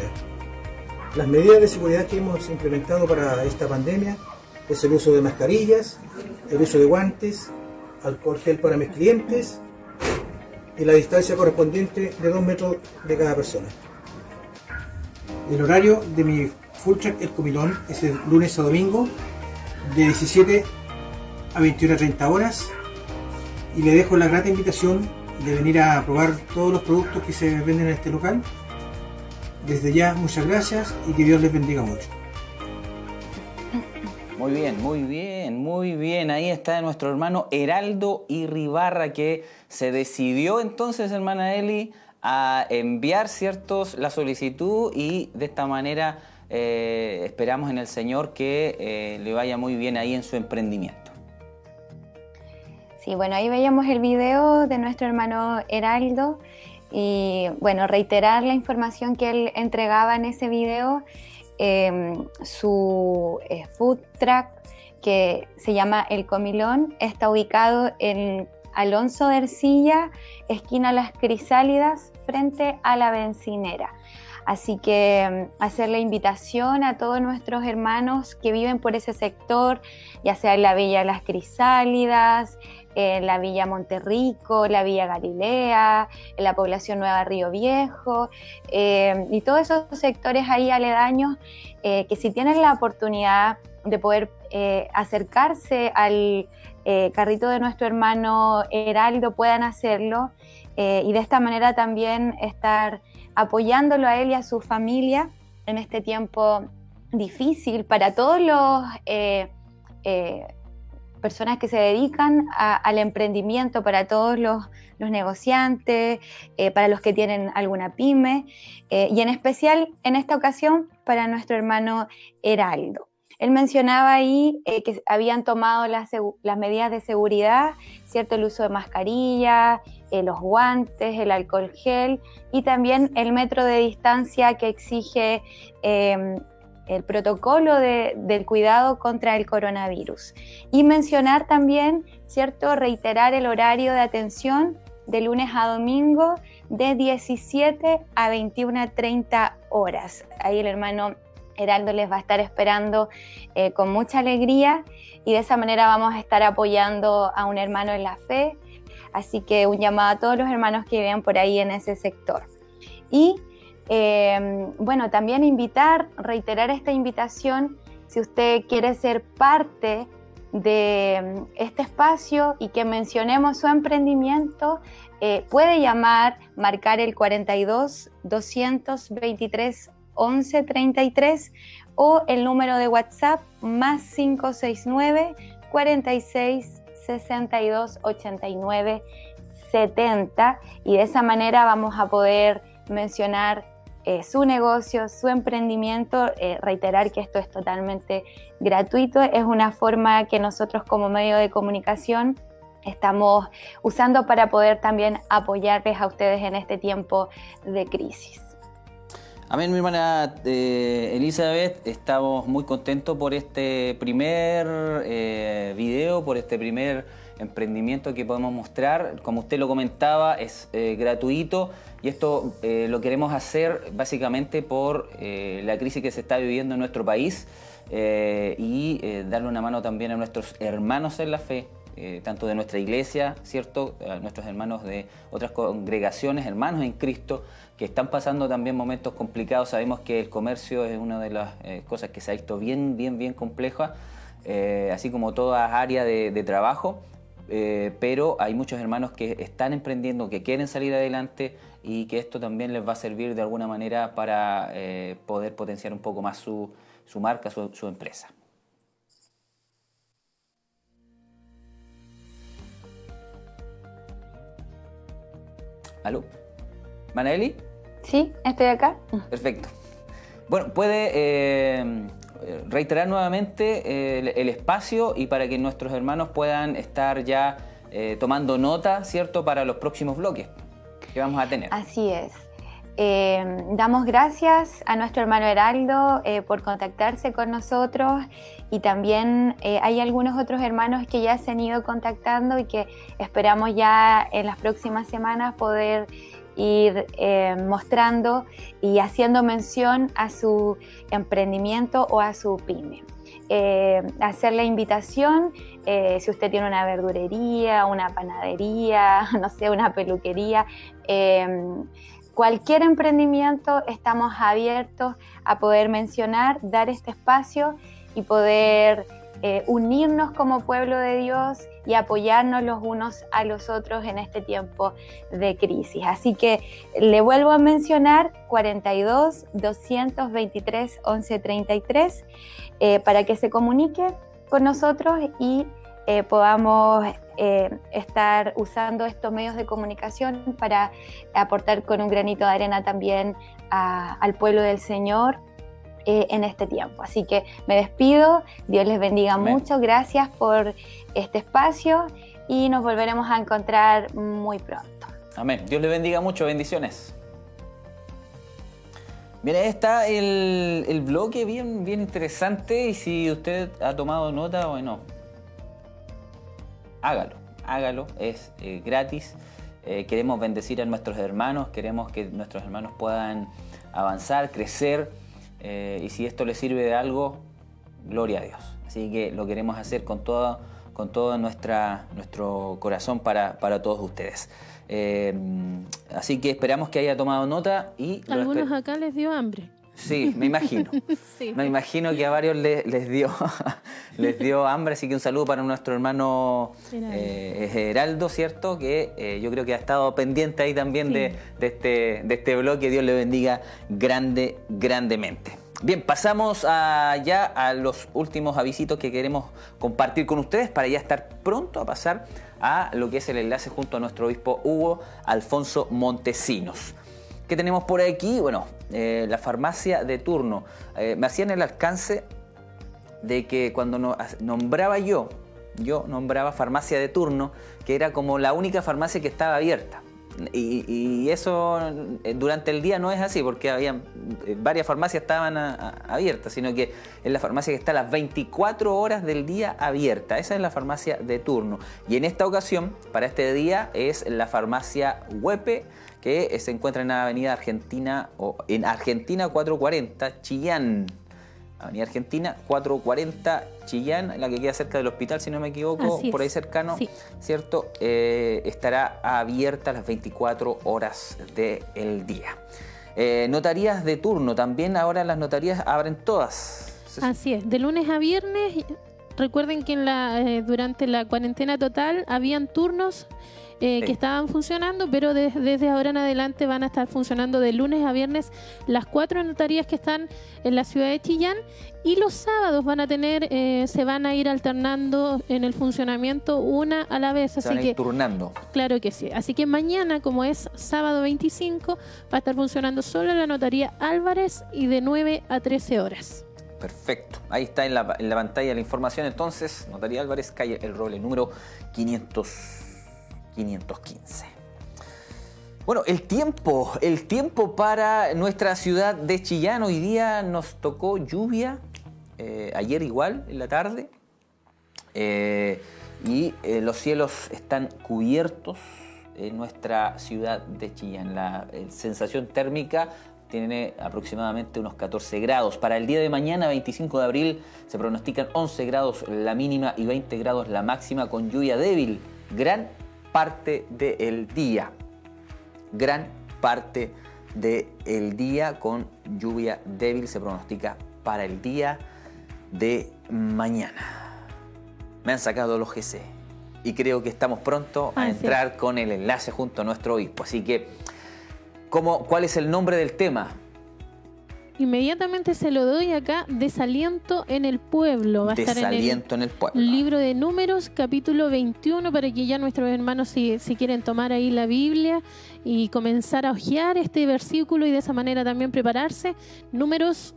Las medidas de seguridad que hemos implementado para esta pandemia es el uso de mascarillas, el uso de guantes, alcohol gel para mis clientes y la distancia correspondiente de 2 metros de cada persona. El horario de mi full track El Comilón es el lunes a domingo de 17 a 21.30 horas y le dejo la grata invitación de venir a probar todos los productos que se venden en este local. Desde ya, muchas gracias y que Dios les bendiga mucho. Muy bien, muy bien, muy bien. Ahí está nuestro hermano Heraldo Irribarra que se decidió entonces, hermana Eli, a enviar ciertos la solicitud y de esta manera eh, esperamos en el Señor que eh, le vaya muy bien ahí en su emprendimiento. Sí, bueno, ahí veíamos el video de nuestro hermano Heraldo y bueno, reiterar la información que él entregaba en ese video, em, su eh, food truck que se llama El Comilón está ubicado en Alonso de Ercilla, esquina Las Crisálidas, frente a la bencinera. Así que mm, hacer la invitación a todos nuestros hermanos que viven por ese sector, ya sea en la Villa Las Crisálidas, en la Villa Monterrico, la Villa Galilea, en la población Nueva Río Viejo, eh, y todos esos sectores ahí aledaños eh, que si tienen la oportunidad de poder eh, acercarse al carrito de nuestro hermano Heraldo puedan hacerlo y de esta manera también estar apoyándolo a él y a su familia en este tiempo difícil para todos los personas que se dedican al emprendimiento, para todos los, negociantes, eh, para los que tienen alguna pyme eh, y en especial en esta ocasión para nuestro hermano Heraldo. Él mencionaba ahí eh, que habían tomado las, medidas de seguridad, ¿cierto? El uso de mascarilla, los guantes, el alcohol gel y también el metro de distancia que exige el protocolo del cuidado contra el coronavirus. Y mencionar también, ¿cierto?, reiterar el horario de atención de lunes a domingo de 17 a 21.30 horas. Ahí el hermano Heraldo les va a estar esperando eh, con mucha alegría y de esa manera vamos a estar apoyando a un hermano en la fe. Así que un llamado a todos los hermanos que viven por ahí en ese sector. Y Em, bueno, también invitar, reiterar esta invitación, si usted quiere ser parte de em, este espacio y que mencionemos su emprendimiento, eh, puede llamar, marcar el 42 223 11 33 o el número de WhatsApp más 569 46 62 89 70 y de esa manera vamos a poder mencionar eh, su negocio, su emprendimiento, eh, reiterar que esto es totalmente gratuito, es una forma que nosotros como medio de comunicación estamos usando para poder también apoyarles a ustedes en este tiempo de crisis. Amén, mi hermana eh, Elizabeth, estamos muy contentos por este primer video, por este primer emprendimiento que podemos mostrar. Como usted lo comentaba, es gratuito y esto eh, lo queremos hacer básicamente por eh, la crisis que se está viviendo en nuestro país eh, y darle una mano también a nuestros hermanos en la fe, tanto de nuestra iglesia, ¿cierto? A nuestros hermanos de otras congregaciones, hermanos en Cristo, que están pasando también momentos complicados. Sabemos que el comercio es una de las cosas que se ha visto bien, bien, bien compleja, así como toda área de, trabajo. pero hay muchos hermanos que están emprendiendo, que quieren salir adelante, y que esto también les va a servir de alguna manera para eh, poder potenciar un poco más su, marca, su, empresa. ¿Aló? ¿Manaeli? Sí, estoy acá. Perfecto. Bueno, puede eh, reiterar nuevamente eh, el, espacio y para que nuestros hermanos puedan estar ya tomando nota, ¿cierto?, para los próximos bloques que vamos a tener. Así es. Eh, damos gracias a nuestro hermano Heraldo eh, por contactarse con nosotros y también eh, hay algunos otros hermanos que ya se han ido contactando y que esperamos ya en las próximas semanas poder ir mostrando y haciendo mención a su emprendimiento o a su pyme. hacer la invitación, si usted tiene una verdurería, una panadería, no sé, una peluquería, cualquier emprendimiento estamos abiertos a poder mencionar, dar este espacio y poder eh, unirnos como pueblo de Dios y apoyarnos los unos a los otros en este tiempo de crisis. Así que le vuelvo a mencionar 42 223 1133 eh, para que se comunique con nosotros y eh, podamos eh, estar usando estos medios de comunicación para aportar con un granito de arena también al pueblo del Señor eh, en este tiempo. Así que me despido, Dios les bendiga mucho, gracias por este espacio y nos volveremos a encontrar muy pronto. Amén, Dios les bendiga mucho, bendiciones. Mira, está el, el bloque bien, bien interesante y si usted ha tomado nota, bueno, hágalo, hágalo, es eh, gratis. Eh, queremos bendecir a nuestros hermanos, queremos que nuestros hermanos puedan avanzar, crecer, eh, y si esto les sirve de algo, gloria a Dios. Así que lo queremos hacer con todo, con todo nuestra, nuestro corazón para, para todos ustedes. así que esperamos que haya tomado nota y... Algunos acá les dio hambre. Sí, me imagino. Me imagino que a varios les, dio, les dio hambre, así que un saludo para nuestro hermano eh, Heraldo, ¿cierto? Que eh, yo creo que ha estado pendiente ahí también de, este, de este bloque. Dios le bendiga grande, grandemente. Bien, pasamos ya a los últimos avisitos que queremos compartir con ustedes para ya estar pronto a pasar a lo que es el enlace junto a nuestro obispo Hugo Alfonso Montesinos. ¿Qué tenemos por aquí? Bueno, eh, la farmacia de turno. Eh, me hacían el alcance de que cuando nombraba yo, yo nombraba farmacia de turno, que era como la única farmacia que estaba abierta. Y, eso eh, durante el día no es así, porque había varias farmacias estaban abiertas, sino que es la farmacia que está las 24 horas del día abierta. Esa es la farmacia de turno. Y en esta ocasión, para este día, es la farmacia Huepe que se encuentra en la Avenida Argentina o en Argentina 440, Chillán. Avenida Argentina 440 Chillán, la que queda cerca del hospital, si no me equivoco, por ahí cercano, ¿cierto? Eh, estará abierta las 24 horas del día. Eh, notarías de turno, también ahora las notarías abren todas. Así es, de lunes a viernes. Recuerden que en la, eh, durante la cuarentena total habían turnos eh, que estaban funcionando, pero desde ahora en adelante van a estar funcionando de lunes a viernes las cuatro notarías que están en la ciudad de Chillán y los sábados van a tener, eh, se van a ir alternando en el funcionamiento una a la vez. Así que, turnando. Claro que sí. Así que mañana, como es sábado 25, va a estar funcionando solo la notaría Álvarez y de 9 a 13 horas. Perfecto. Ahí está en la, en la pantalla la información. Entonces, Notaría Álvarez, calle El Roble, número 500. 515. Bueno, el tiempo, el tiempo para nuestra ciudad de Chillán. Hoy día nos tocó lluvia, eh, ayer igual, en la tarde. Eh, y eh, los cielos están cubiertos en nuestra ciudad de Chillán. La sensación térmica tiene aproximadamente unos 14 grados. Para el día de mañana, 25 de abril, se pronostican 11 grados la mínima y 20 grados la máxima con lluvia débil. Gran parte del día. Gran parte del día con lluvia débil se pronostica para el día de mañana. Me han sacado los GC y creo que estamos pronto a entrar con el enlace junto a nuestro obispo. Así que, ¿cómo, ¿cuál es el nombre del tema? Inmediatamente se lo doy acá, Desaliento en el pueblo. Va a Desaliento en el, pueblo. Libro de Números, capítulo 21, para que ya nuestros hermanos, si, si quieren tomar ahí la Biblia y comenzar a hojear este versículo y de esa manera también prepararse. Números,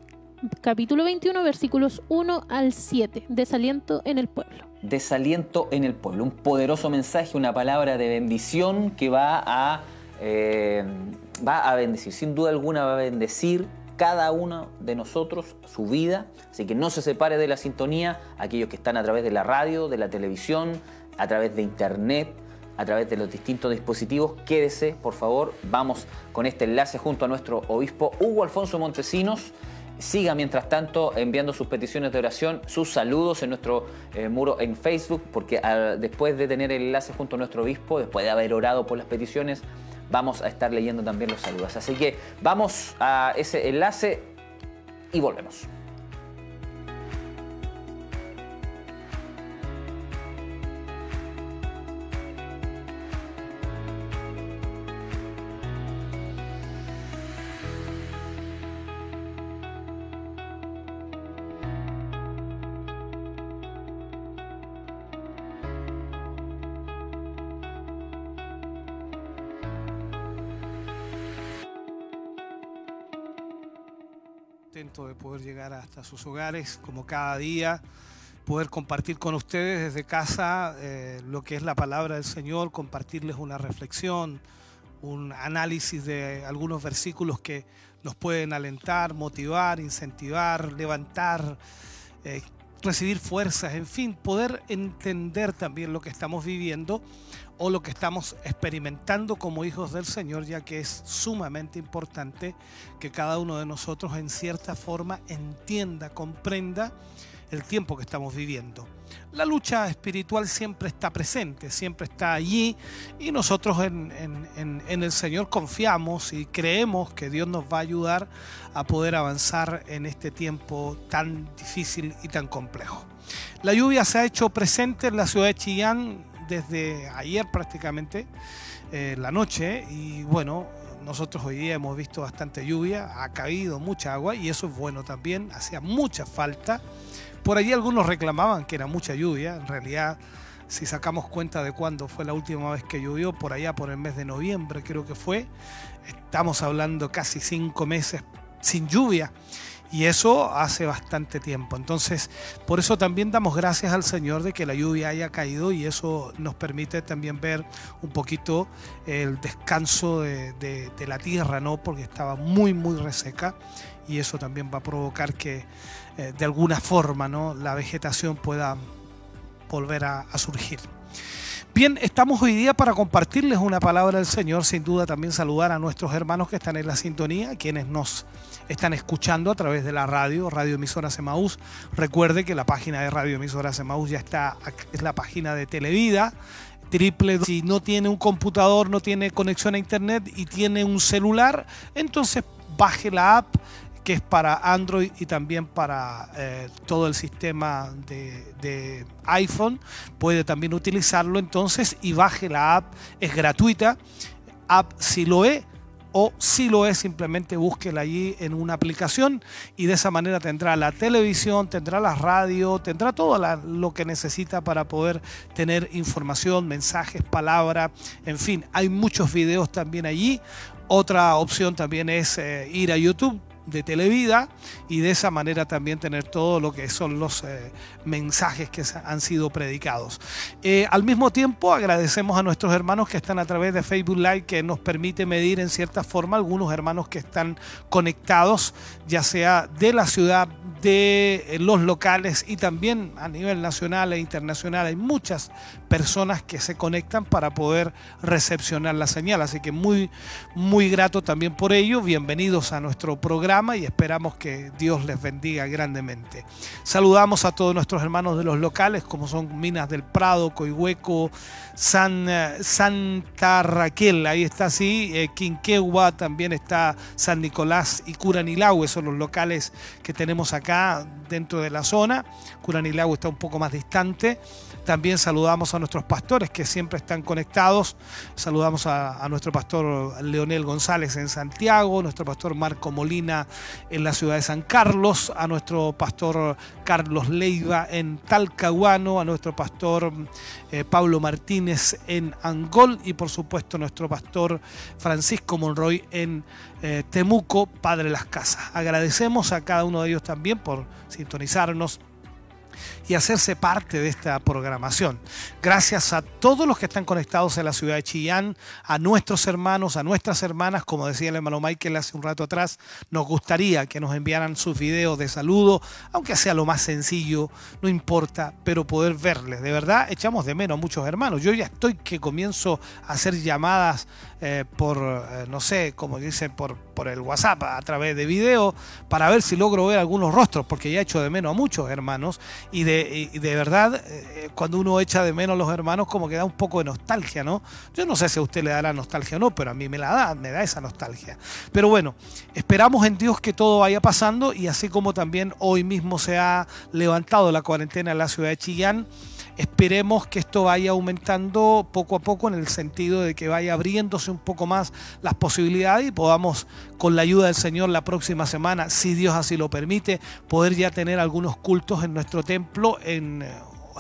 capítulo 21, versículos 1 al 7. Desaliento en el pueblo. Desaliento en el pueblo. Un poderoso mensaje, una palabra de bendición que va a eh, va a bendecir, sin duda alguna va a bendecir cada uno de nosotros su vida, así que no se separe de la sintonía, aquellos que están a través de la radio, de la televisión, a través de internet, a través de los distintos dispositivos, quédese, por favor, vamos con este enlace junto a nuestro obispo Hugo Alfonso Montesinos. Siga mientras tanto enviando sus peticiones de oración, sus saludos en nuestro eh, muro en Facebook, porque ah, después de tener el enlace junto a nuestro obispo, después de haber orado por las peticiones, vamos a estar leyendo también los saludos. Así que vamos a ese enlace y volvemos. De poder llegar hasta sus hogares, como cada día, poder compartir con ustedes desde casa eh, lo que es la palabra del Señor, compartirles una reflexión, un análisis de algunos versículos que nos pueden alentar, motivar, incentivar, levantar, eh, recibir fuerzas, en fin, poder entender también lo que estamos viviendo o lo que estamos experimentando como hijos del Señor, ya que es sumamente importante que cada uno de nosotros en cierta forma entienda, comprenda el tiempo que estamos viviendo. La lucha espiritual siempre está presente, siempre está allí y nosotros en, en, el Señor confiamos y creemos que Dios nos va a ayudar a poder avanzar en este tiempo tan difícil y tan complejo. La lluvia se ha hecho presente en la ciudad de Chillán desde ayer prácticamente, eh, la noche, y bueno, nosotros hoy día hemos visto bastante lluvia, ha caído mucha agua y eso es bueno también, hacía mucha falta. Por allí algunos reclamaban que era mucha lluvia, en realidad si sacamos cuenta de cuándo fue la última vez que llovió, por allá por el mes de noviembre creo que fue, estamos hablando casi cinco meses sin lluvia y eso hace bastante tiempo. Entonces, por eso también damos gracias al Señor de que la lluvia haya caído y eso nos permite también ver un poquito el descanso de, la tierra, ¿no? Porque estaba muy, muy reseca y eso también va a provocar que eh, de alguna forma, ¿no? La vegetación pueda volver a surgir. Bien, estamos hoy día para compartirles una palabra del Señor, sin duda también saludar a nuestros hermanos que están en la sintonía, quienes nos están escuchando a través de la radio, Radio Emisora Semaús. Recuerde que la página de Radio Emisora Semaús ya está, es la página de Televida, triple. Si no tiene un computador, no tiene conexión a internet y tiene un celular, entonces baje la app que es para Android y también para eh, todo el sistema de, iPhone. Puede también utilizarlo entonces y baje la app, es gratuita, app Siloe o si lo es simplemente búsquela allí en una aplicación y de esa manera tendrá la televisión, tendrá la radio, tendrá todo lo que necesita para poder tener información, mensajes, palabras, en fin, hay muchos videos también allí. Otra opción también es eh, ir a YouTube, de Televida y de esa manera también tener todo lo que son los eh, mensajes que han sido predicados. Eh, al mismo tiempo agradecemos a nuestros hermanos que están a través de Facebook Live que nos permite medir en cierta forma algunos hermanos que están conectados ya sea de la ciudad de eh, los locales y también a nivel nacional e internacional hay muchas personas que se conectan para poder recepcionar la señal. Así que muy, muy grato también por ello. Bienvenidos a nuestro programa y esperamos que Dios les bendiga grandemente. Saludamos a todos nuestros hermanos de los locales, como son Minas del Prado, Coihueco, San, eh, Santa Raquel, ahí está así, eh, Quinquegua, también está San Nicolás y Curanilagüe, son los locales que tenemos acá dentro de la zona. Curanilagüe está un poco más distante. También saludamos a nuestros pastores que siempre están conectados. Saludamos a, nuestro pastor Leonel González en Santiago, nuestro pastor Marco Molina en la ciudad de San Carlos, a nuestro pastor Carlos Leiva en Talcahuano, a nuestro pastor eh, Pablo Martínez en Angol y por supuesto nuestro pastor Francisco Monroy en eh, Temuco, Padre las Casas. Agradecemos a cada uno de ellos también por sintonizarnos y hacerse parte de esta programación. Gracias a todos los que están conectados en la ciudad de Chillán, a nuestros hermanos, a nuestras hermanas, como decía el hermano Michael hace un rato atrás, nos gustaría que nos enviaran sus videos de saludo, aunque sea lo más sencillo, no importa, pero poder verles. De verdad, echamos de menos a muchos hermanos. Yo ya estoy que comienzo a hacer llamadas eh, por, eh, no sé, como dicen, por, por el WhatsApp a través de video para ver si logro ver algunos rostros, porque ya echo de menos a muchos hermanos y de, de verdad, eh, cuando uno echa de menos a los hermanos, como que da un poco de nostalgia, ¿no? Yo no sé si a usted le da la nostalgia o no, pero a mí me la da, me da esa nostalgia. Pero bueno, esperamos en Dios que todo vaya pasando y así como también hoy mismo se ha levantado la cuarentena en la ciudad de Chillán, Esperemos que esto vaya aumentando poco a poco en el sentido de que vaya abriéndose un poco más las posibilidades y podamos, con la ayuda del Señor, la próxima semana, si Dios así lo permite, poder ya tener algunos cultos en nuestro templo en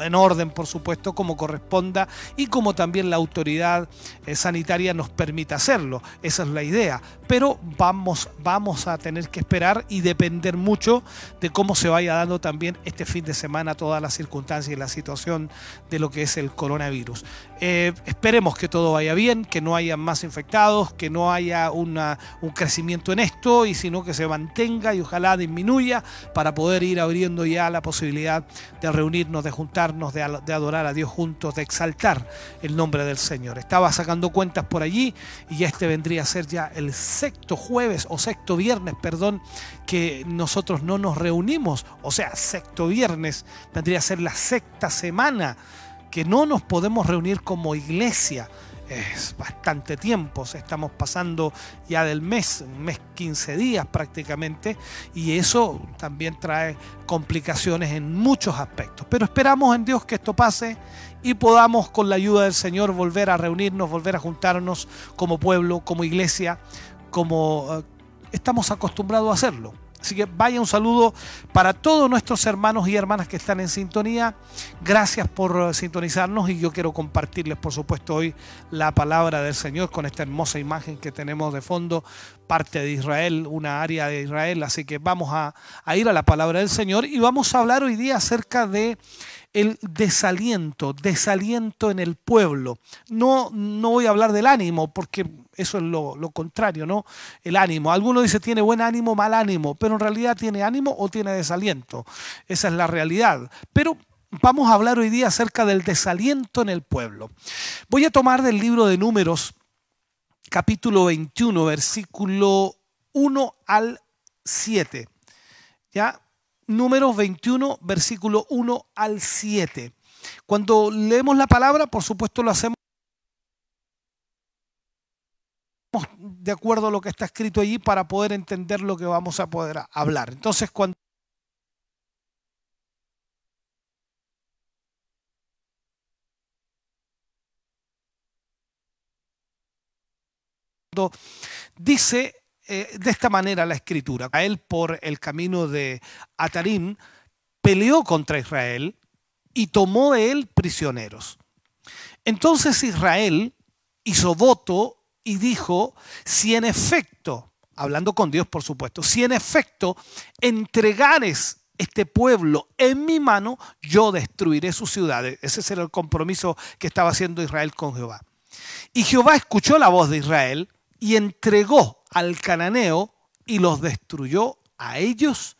en orden, por supuesto, como corresponda y como también la autoridad eh, sanitaria nos permita hacerlo. Esa es la idea. Pero vamos, vamos a tener que esperar y depender mucho de cómo se vaya dando también este fin de semana todas las circunstancias y la situación de lo que es el coronavirus. Eh, esperemos que todo vaya bien, que no haya más infectados, que no haya una, un crecimiento en esto, y sino que se mantenga y ojalá disminuya para poder ir abriendo ya la posibilidad de reunirnos, de de, adorar a Dios juntos, de exaltar el nombre del Señor. Estaba sacando cuentas por allí y este vendría a ser ya el sexto jueves o sexto viernes, perdón, que nosotros no nos reunimos, o sea, sexto viernes vendría a ser la sexta semana que no nos podemos reunir como iglesia. Es bastante tiempo, estamos pasando ya del mes, un mes 15 días prácticamente, y eso también trae complicaciones en muchos aspectos. Pero esperamos en Dios que esto pase y podamos con la ayuda del Señor volver a reunirnos, volver a juntarnos como pueblo, como iglesia, como eh, estamos acostumbrados a hacerlo. Así que vaya un saludo para todos nuestros hermanos y hermanas que están en sintonía. Gracias por eh, sintonizarnos y yo quiero compartirles, por supuesto, hoy la palabra del Señor con esta hermosa imagen que tenemos de fondo, parte de Israel, una área de Israel. Así que vamos a, a ir a la palabra del Señor y vamos a hablar hoy día acerca de el desaliento, desaliento en el pueblo. No, no voy a hablar del ánimo, porque eso es lo, contrario, ¿no? El ánimo. Alguno dice tiene buen ánimo, mal ánimo, pero en realidad tiene ánimo o tiene desaliento. Esa es la realidad. Pero vamos a hablar hoy día acerca del desaliento en el pueblo. Voy a tomar del libro de Números, capítulo 21, versículo 1 al 7. ¿Ya? Números 21, versículo 1 al 7. Cuando leemos la palabra, por supuesto lo hacemos de acuerdo a lo que está escrito allí para poder entender lo que vamos a poder hablar. Entonces, cuando dice eh, de esta manera la escritura. A él por el camino de Atarim peleó contra Israel y tomó de él prisioneros. Entonces Israel hizo voto y dijo, si en efecto, hablando con Dios por supuesto, si en efecto entregares este pueblo en mi mano, yo destruiré sus ciudades. Ese era el compromiso que estaba haciendo Israel con Jehová. Y Jehová escuchó la voz de Israel y entregó al cananeo y los destruyó a ellos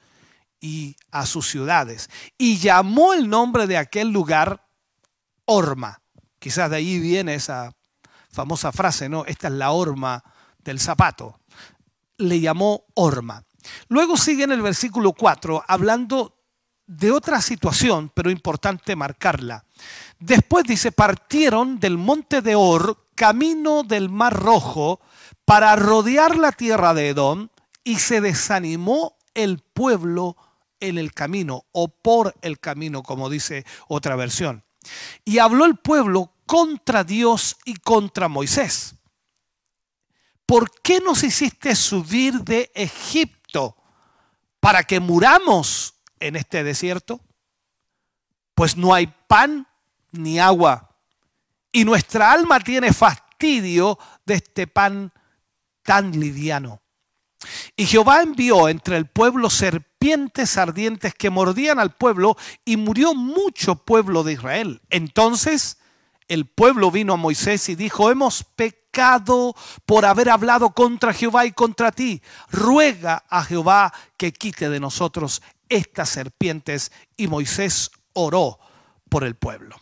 y a sus ciudades. Y llamó el nombre de aquel lugar Orma. Quizás de ahí viene esa famosa frase, ¿no? Esta es la horma del zapato. Le llamó horma. Luego sigue en el versículo 4 hablando de otra situación, pero importante marcarla. Después dice, partieron del monte de Or, camino del Mar Rojo, para rodear la tierra de Edom, y se desanimó el pueblo en el camino, o por el camino, como dice otra versión. Y habló el pueblo contra Dios y contra Moisés. ¿Por qué nos hiciste subir de Egipto para que muramos en este desierto? Pues no hay pan ni agua y nuestra alma tiene fastidio de este pan tan liviano. Y Jehová envió entre el pueblo serpientes ardientes que mordían al pueblo y murió mucho pueblo de Israel. Entonces el pueblo vino a Moisés y dijo, hemos pecado por haber hablado contra Jehová y contra ti. Ruega a Jehová que quite de nosotros estas serpientes. Y Moisés oró por el pueblo.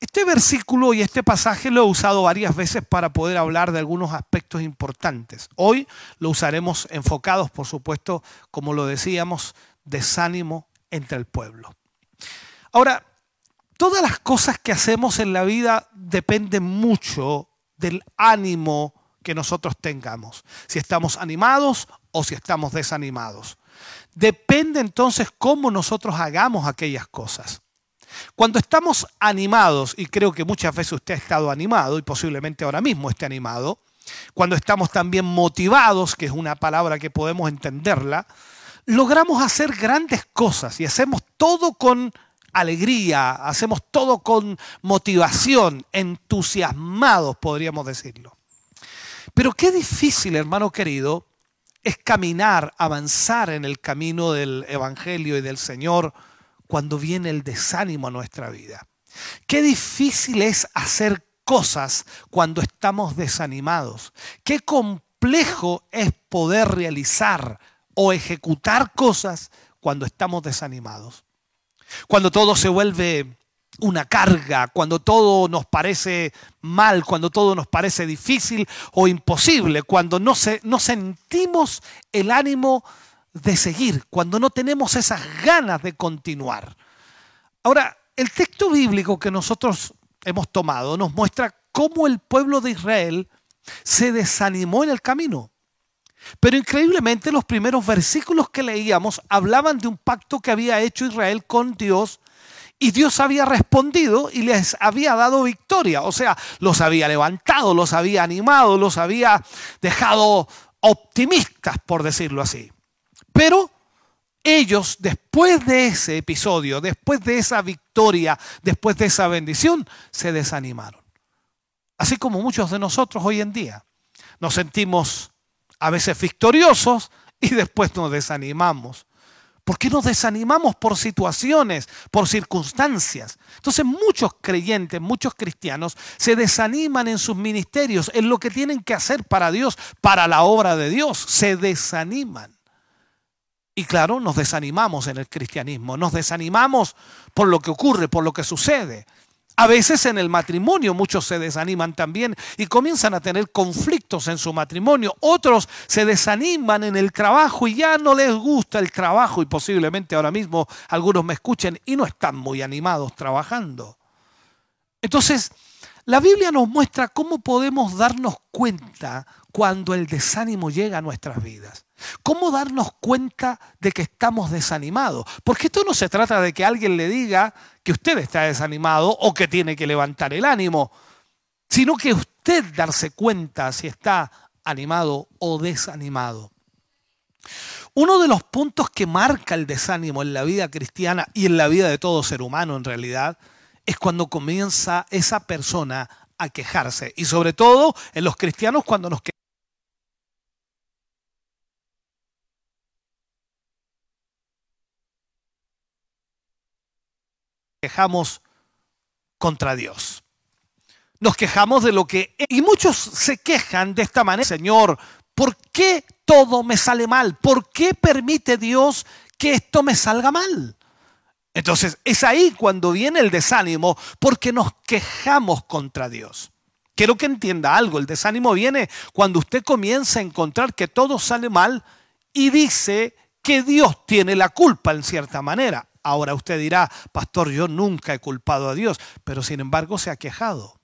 Este versículo y este pasaje lo he usado varias veces para poder hablar de algunos aspectos importantes. Hoy lo usaremos enfocados, por supuesto, como lo decíamos, desánimo entre el pueblo. Ahora, todas las cosas que hacemos en la vida dependen mucho del ánimo que nosotros tengamos, si estamos animados o si estamos desanimados. Depende entonces cómo nosotros hagamos aquellas cosas. Cuando estamos animados, y creo que muchas veces usted ha estado animado y posiblemente ahora mismo esté animado, cuando estamos también motivados, que es una palabra que podemos entenderla, logramos hacer grandes cosas y hacemos todo con alegría, hacemos todo con motivación, entusiasmados, podríamos decirlo. Pero qué difícil, hermano querido, es caminar, avanzar en el camino del Evangelio y del Señor cuando viene el desánimo a nuestra vida. Qué difícil es hacer cosas cuando estamos desanimados. Qué complejo es poder realizar o ejecutar cosas cuando estamos desanimados. Cuando todo se vuelve una carga, cuando todo nos parece mal, cuando todo nos parece difícil o imposible, cuando no, se, no sentimos el ánimo de seguir, cuando no tenemos esas ganas de continuar. Ahora, el texto bíblico que nosotros hemos tomado nos muestra cómo el pueblo de Israel se desanimó en el camino. Pero increíblemente los primeros versículos que leíamos hablaban de un pacto que había hecho Israel con Dios y Dios había respondido y les había dado victoria. O sea, los había levantado, los había animado, los había dejado optimistas, por decirlo así. Pero ellos, después de ese episodio, después de esa victoria, después de esa bendición, se desanimaron. Así como muchos de nosotros hoy en día nos sentimos a veces victoriosos y después nos desanimamos. ¿Por qué nos desanimamos por situaciones, por circunstancias? Entonces muchos creyentes, muchos cristianos se desaniman en sus ministerios, en lo que tienen que hacer para Dios, para la obra de Dios. Se desaniman. Y claro, nos desanimamos en el cristianismo, nos desanimamos por lo que ocurre, por lo que sucede. A veces en el matrimonio muchos se desaniman también y comienzan a tener conflictos en su matrimonio. Otros se desaniman en el trabajo y ya no les gusta el trabajo y posiblemente ahora mismo algunos me escuchen y no están muy animados trabajando. Entonces, la Biblia nos muestra cómo podemos darnos cuenta cuando el desánimo llega a nuestras vidas. ¿Cómo darnos cuenta de que estamos desanimados? Porque esto no se trata de que alguien le diga que usted está desanimado o que tiene que levantar el ánimo, sino que usted darse cuenta si está animado o desanimado. Uno de los puntos que marca el desánimo en la vida cristiana y en la vida de todo ser humano en realidad es cuando comienza esa persona a quejarse. Y sobre todo en los cristianos cuando nos quejamos quejamos contra Dios. Nos quejamos de lo que... Y muchos se quejan de esta manera, Señor, ¿por qué todo me sale mal? ¿Por qué permite Dios que esto me salga mal? Entonces es ahí cuando viene el desánimo, porque nos quejamos contra Dios. Quiero que entienda algo, el desánimo viene cuando usted comienza a encontrar que todo sale mal y dice que Dios tiene la culpa en cierta manera. Ahora usted dirá, pastor, yo nunca he culpado a Dios, pero sin embargo se ha quejado.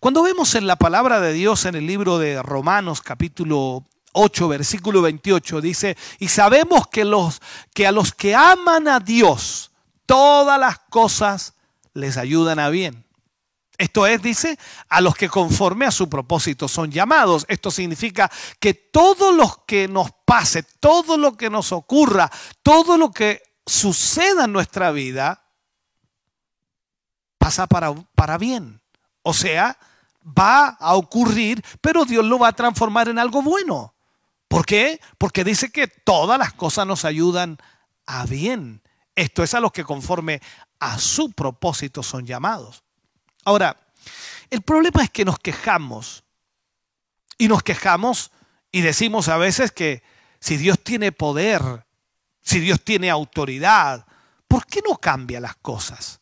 Cuando vemos en la palabra de Dios en el libro de Romanos capítulo 8, versículo 28, dice, y sabemos que, los, que a los que aman a Dios, todas las cosas les ayudan a bien. Esto es, dice, a los que conforme a su propósito son llamados. Esto significa que todo lo que nos pase, todo lo que nos ocurra, todo lo que suceda en nuestra vida, pasa para, para bien. O sea, va a ocurrir, pero Dios lo va a transformar en algo bueno. ¿Por qué? Porque dice que todas las cosas nos ayudan a bien. Esto es a los que conforme a su propósito son llamados. Ahora, el problema es que nos quejamos y nos quejamos y decimos a veces que si Dios tiene poder, si Dios tiene autoridad, ¿por qué no cambia las cosas?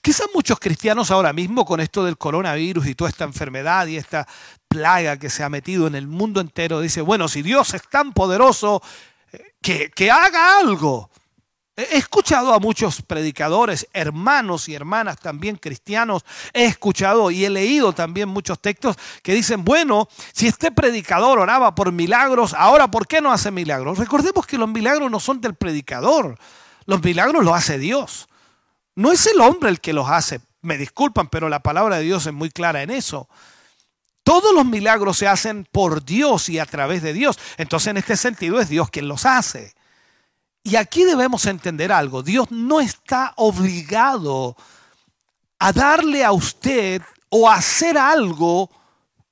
Quizás muchos cristianos ahora mismo con esto del coronavirus y toda esta enfermedad y esta plaga que se ha metido en el mundo entero, dice, bueno, si Dios es tan poderoso, eh, que, que haga algo. He escuchado a muchos predicadores, hermanos y hermanas también cristianos, he escuchado y he leído también muchos textos que dicen, bueno, si este predicador oraba por milagros, ahora ¿por qué no hace milagros? Recordemos que los milagros no son del predicador, los milagros los hace Dios. No es el hombre el que los hace, me disculpan, pero la palabra de Dios es muy clara en eso. Todos los milagros se hacen por Dios y a través de Dios. Entonces en este sentido es Dios quien los hace. Y aquí debemos entender algo. Dios no está obligado a darle a usted o a hacer algo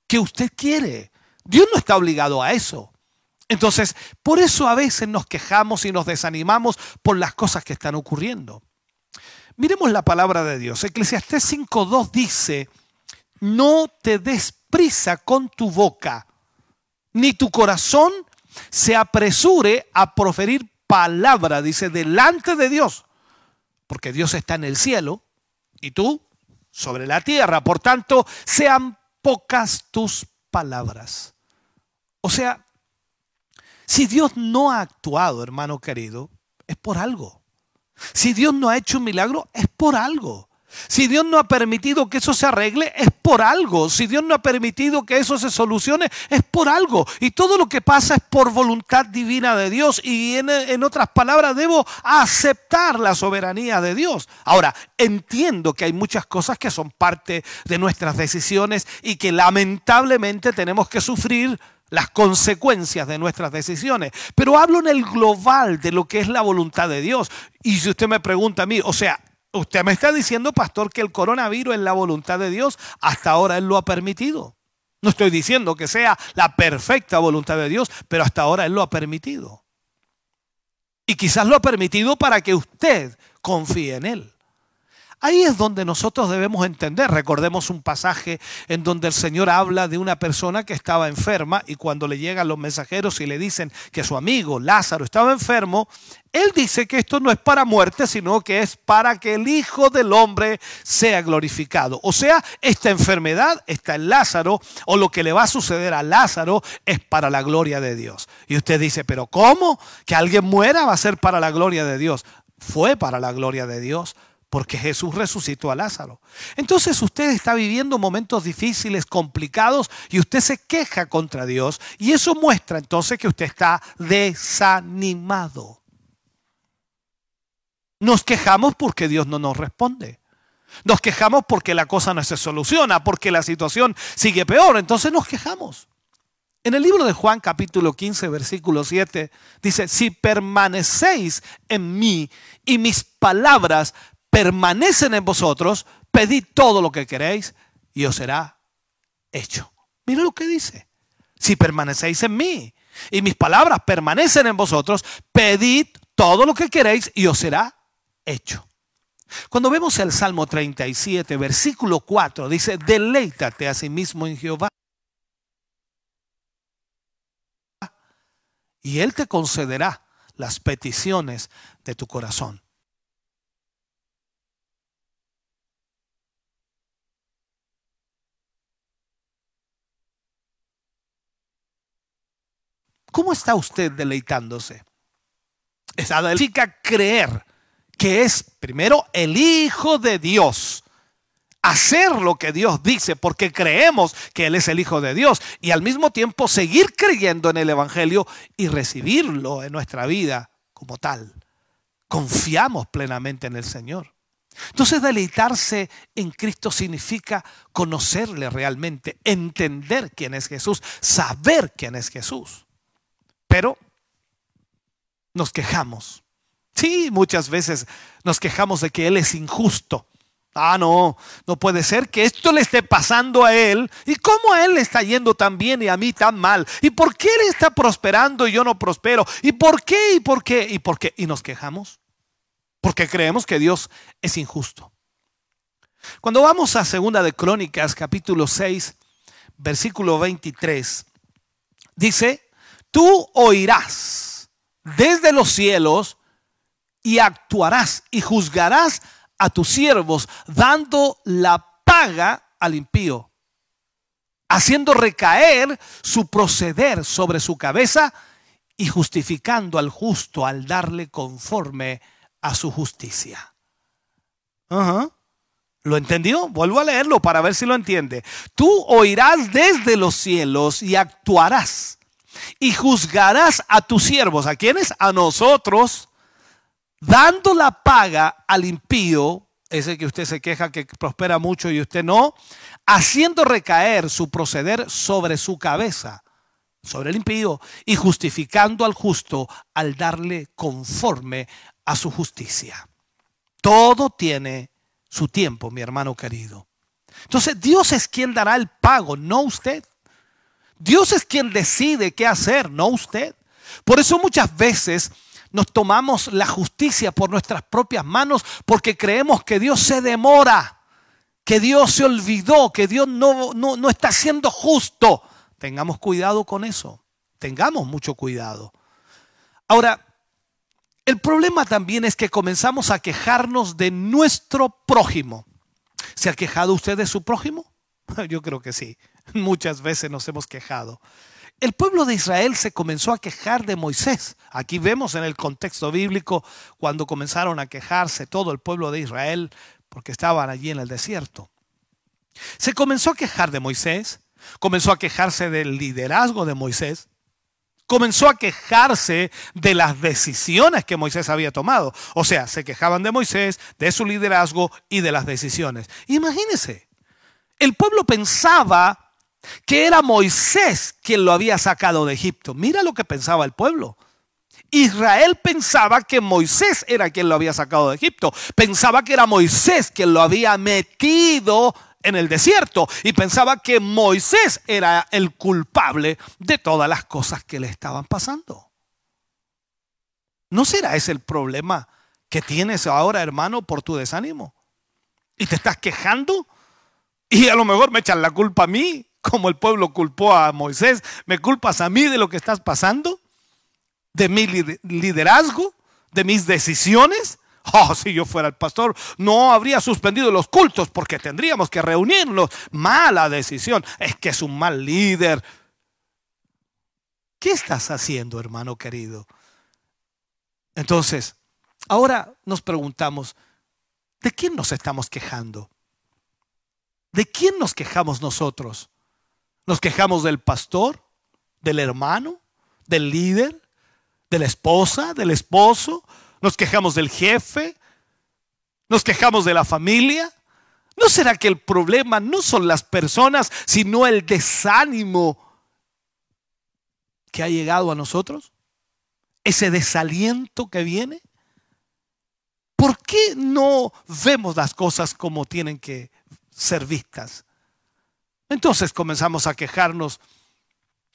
que usted quiere. Dios no está obligado a eso. Entonces, por eso a veces nos quejamos y nos desanimamos por las cosas que están ocurriendo. Miremos la palabra de Dios. Eclesiastés 5.2 dice, no te des prisa con tu boca, ni tu corazón se apresure a proferir palabra, dice, delante de Dios, porque Dios está en el cielo y tú sobre la tierra. Por tanto, sean pocas tus palabras. O sea, si Dios no ha actuado, hermano querido, es por algo. Si Dios no ha hecho un milagro, es por algo. Si Dios no ha permitido que eso se arregle, es por algo. Si Dios no ha permitido que eso se solucione, es por algo. Y todo lo que pasa es por voluntad divina de Dios. Y en, en, otras palabras, debo aceptar la soberanía de Dios. Ahora, entiendo que hay muchas cosas que son parte de nuestras decisiones y que lamentablemente tenemos que sufrir las consecuencias de nuestras decisiones. Pero hablo en el global de lo que es la voluntad de Dios. Y si usted me pregunta a mí, o sea, usted me está diciendo, pastor, que el coronavirus es la voluntad de Dios, hasta ahora Él lo ha permitido. No estoy diciendo que sea la perfecta voluntad de Dios, pero hasta ahora Él lo ha permitido. Y quizás lo ha permitido para que usted confíe en Él. Ahí es donde nosotros debemos entender. Recordemos un pasaje en donde el Señor habla de una persona que estaba enferma y cuando le llegan los mensajeros y le dicen que su amigo Lázaro estaba enfermo, Él dice que esto no es para muerte, sino que es para que el Hijo del Hombre sea glorificado. O sea, esta enfermedad está en Lázaro o lo que le va a suceder a Lázaro es para la gloria de Dios. Y usted dice, pero ¿cómo? Que alguien muera va a ser para la gloria de Dios. Fue para la gloria de Dios porque Jesús resucitó a Lázaro. Entonces usted está viviendo momentos difíciles, complicados, y usted se queja contra Dios, y eso muestra entonces que usted está desanimado. Nos quejamos porque Dios no nos responde. Nos quejamos porque la cosa no se soluciona, porque la situación sigue peor, entonces nos quejamos. En el libro de Juan capítulo 15, versículo 7, dice, si permanecéis en mí y mis palabras permanecen en vosotros, pedid todo lo que queréis y os será hecho. Mira lo que dice. Si permanecéis en mí y mis palabras permanecen en vosotros, pedid todo lo que queréis y os será hecho. Cuando vemos el Salmo 37, versículo 4, dice, deleítate a sí mismo en Jehová. Y Él te concederá las peticiones de tu corazón. ¿Cómo está usted deleitándose? Esa significa creer que es primero el Hijo de Dios. Hacer lo que Dios dice porque creemos que Él es el Hijo de Dios y al mismo tiempo seguir creyendo en el Evangelio y recibirlo en nuestra vida como tal. Confiamos plenamente en el Señor. Entonces deleitarse en Cristo significa conocerle realmente, entender quién es Jesús, saber quién es Jesús. Pero nos quejamos. Sí, muchas veces nos quejamos de que Él es injusto. Ah, no, no puede ser que esto le esté pasando a él. ¿Y cómo a él le está yendo tan bien y a mí tan mal? ¿Y por qué él está prosperando y yo no prospero? ¿Y por qué? ¿Y por qué? ¿Y por qué? ¿Y nos quejamos? Porque creemos que Dios es injusto. Cuando vamos a Segunda de Crónicas, capítulo 6, versículo 23, dice, tú oirás desde los cielos y actuarás y juzgarás a tus siervos, dando la paga al impío, haciendo recaer su proceder sobre su cabeza y justificando al justo al darle conforme a su justicia. ¿Lo entendió? Vuelvo a leerlo para ver si lo entiende. Tú oirás desde los cielos y actuarás y juzgarás a tus siervos. ¿A quiénes? A nosotros dando la paga al impío, ese que usted se queja que prospera mucho y usted no, haciendo recaer su proceder sobre su cabeza, sobre el impío, y justificando al justo al darle conforme a su justicia. Todo tiene su tiempo, mi hermano querido. Entonces Dios es quien dará el pago, no usted. Dios es quien decide qué hacer, no usted. Por eso muchas veces nos tomamos la justicia por nuestras propias manos porque creemos que Dios se demora, que Dios se olvidó, que Dios no, no, está siendo justo. Tengamos cuidado con eso, tengamos mucho cuidado. Ahora, el problema también es que comenzamos a quejarnos de nuestro prójimo. ¿Se ha quejado usted de su prójimo? Yo creo que sí. Muchas veces nos hemos quejado. El pueblo de Israel se comenzó a quejar de Moisés. Aquí vemos en el contexto bíblico cuando comenzaron a quejarse todo el pueblo de Israel porque estaban allí en el desierto. Se comenzó a quejar de Moisés, comenzó a quejarse del liderazgo de Moisés, comenzó a quejarse de las decisiones que Moisés había tomado. O sea, se quejaban de Moisés, de su liderazgo y de las decisiones. Imagínense, el pueblo pensaba que era Moisés quien lo había sacado de Egipto. Mira lo que pensaba el pueblo. Israel pensaba que Moisés era quien lo había sacado de Egipto. Pensaba que era Moisés quien lo había metido en el desierto y pensaba que Moisés era el culpable de todas las cosas que le estaban pasando. ¿No será ese el problema que tienes ahora, hermano, por tu desánimo? Y te estás quejando y a lo mejor me echan la culpa a mí como el pueblo culpó a Moisés, ¿me culpas a mí de lo que estás pasando? ¿De mi liderazgo? ¿De mis decisiones? Oh, si yo fuera el pastor, no habría suspendido los cultos porque tendríamos que reunirnos. Mala decisión. Es que es un mal líder. ¿Qué estás haciendo, hermano querido? Entonces, ahora nos preguntamos, ¿de quién nos estamos quejando? ¿De quién nos quejamos nosotros? Nos quejamos del pastor, del hermano, del líder, de la esposa, del esposo. Nos quejamos del jefe. Nos quejamos de la familia. ¿No será que el problema no son las personas, sino el desánimo que ha llegado a nosotros? Ese desaliento que viene. ¿Por qué no vemos las cosas como tienen que ser vistas? Entonces comenzamos a quejarnos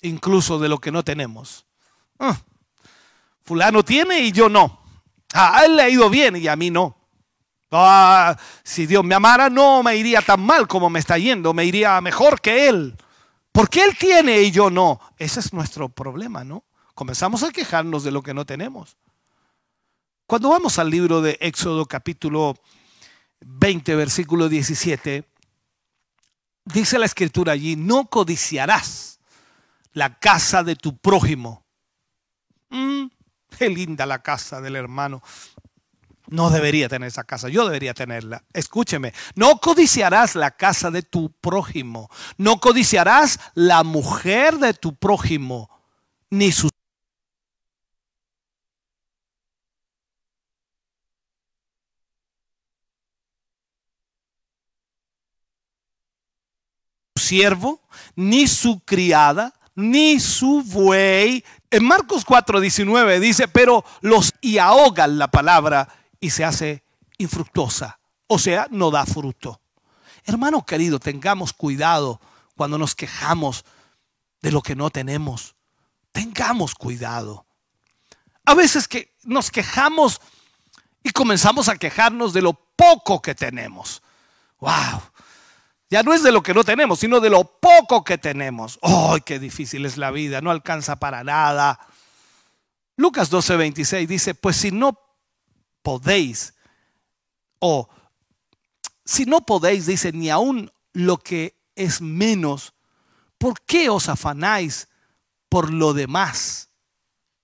incluso de lo que no tenemos. Ah, fulano tiene y yo no. A él le ha ido bien y a mí no. Ah, si Dios me amara, no me iría tan mal como me está yendo, me iría mejor que él. Porque él tiene y yo no. Ese es nuestro problema, ¿no? Comenzamos a quejarnos de lo que no tenemos. Cuando vamos al libro de Éxodo capítulo 20, versículo 17, dice la escritura allí, no codiciarás la casa de tu prójimo. Mm, qué linda la casa del hermano. No debería tener esa casa, yo debería tenerla. Escúcheme, no codiciarás la casa de tu prójimo, no codiciarás la mujer de tu prójimo, ni su siervo, ni su criada, ni su buey. En Marcos 4:19 dice, pero los y ahogan la palabra y se hace infructuosa. O sea, no da fruto. Hermano querido, tengamos cuidado cuando nos quejamos de lo que no tenemos. Tengamos cuidado. A veces que nos quejamos y comenzamos a quejarnos de lo poco que tenemos. ¡Wow! Ya no es de lo que no tenemos, sino de lo poco que tenemos. ¡Ay, qué difícil es la vida! No alcanza para nada. Lucas 12:26 dice, pues si no podéis, o si no podéis, dice, ni aún lo que es menos, ¿por qué os afanáis por lo demás?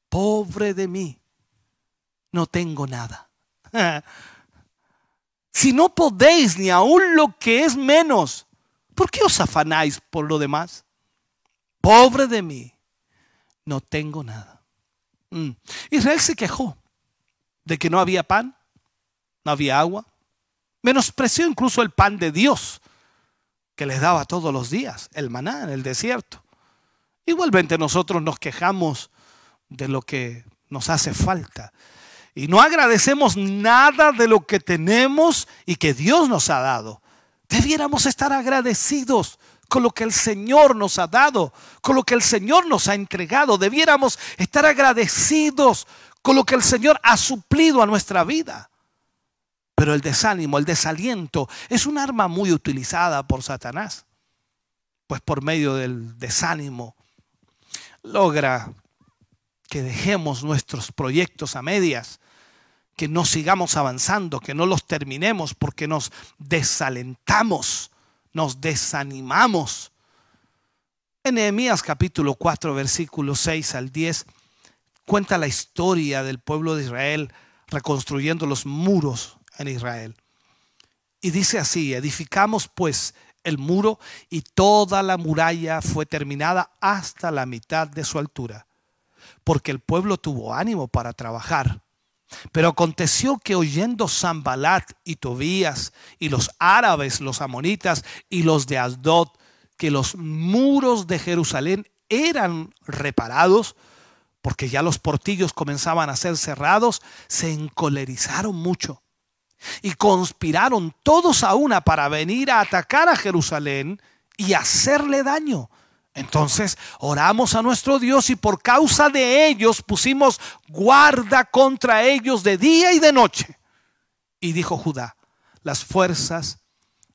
Pobre de mí, no tengo nada. Si no podéis ni aún lo que es menos, ¿por qué os afanáis por lo demás? Pobre de mí, no tengo nada. Mm. Israel se quejó de que no había pan, no había agua. Menospreció incluso el pan de Dios que les daba todos los días, el maná en el desierto. Igualmente nosotros nos quejamos de lo que nos hace falta y no agradecemos nada de lo que tenemos y que Dios nos ha dado. Debiéramos estar agradecidos con lo que el Señor nos ha dado, con lo que el Señor nos ha entregado. Debiéramos estar agradecidos con lo que el Señor ha suplido a nuestra vida. Pero el desánimo, el desaliento es un arma muy utilizada por Satanás. Pues por medio del desánimo logra que dejemos nuestros proyectos a medias, que no sigamos avanzando, que no los terminemos porque nos desalentamos, nos desanimamos. En Nehemías capítulo 4, versículos 6 al 10, cuenta la historia del pueblo de Israel reconstruyendo los muros en Israel. Y dice así, edificamos pues el muro y toda la muralla fue terminada hasta la mitad de su altura, porque el pueblo tuvo ánimo para trabajar pero aconteció que oyendo Zambalat y Tobías y los árabes, los amonitas y los de Asdod, que los muros de Jerusalén eran reparados, porque ya los portillos comenzaban a ser cerrados, se encolerizaron mucho y conspiraron todos a una para venir a atacar a Jerusalén y hacerle daño. Entonces oramos a nuestro Dios y por causa de ellos pusimos guarda contra ellos de día y de noche. Y dijo Judá, las fuerzas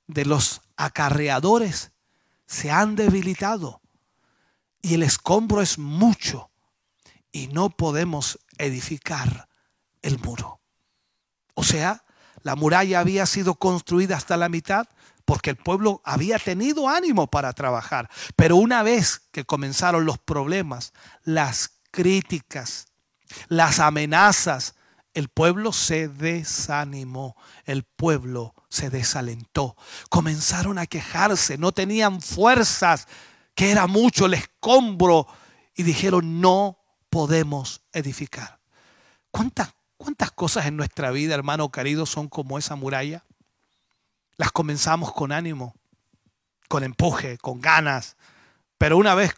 de los acarreadores se han debilitado y el escombro es mucho y no podemos edificar el muro. O sea, la muralla había sido construida hasta la mitad, porque el pueblo había tenido ánimo para trabajar. Pero una vez que comenzaron los problemas, las críticas, las amenazas, el pueblo se desanimó, el pueblo se desalentó. Comenzaron a quejarse, no tenían fuerzas, que era mucho el escombro, y dijeron, no podemos edificar. ¿Cuántas, cuántas cosas en nuestra vida, hermano querido, son como esa muralla? Las comenzamos con ánimo, con empuje, con ganas, pero una vez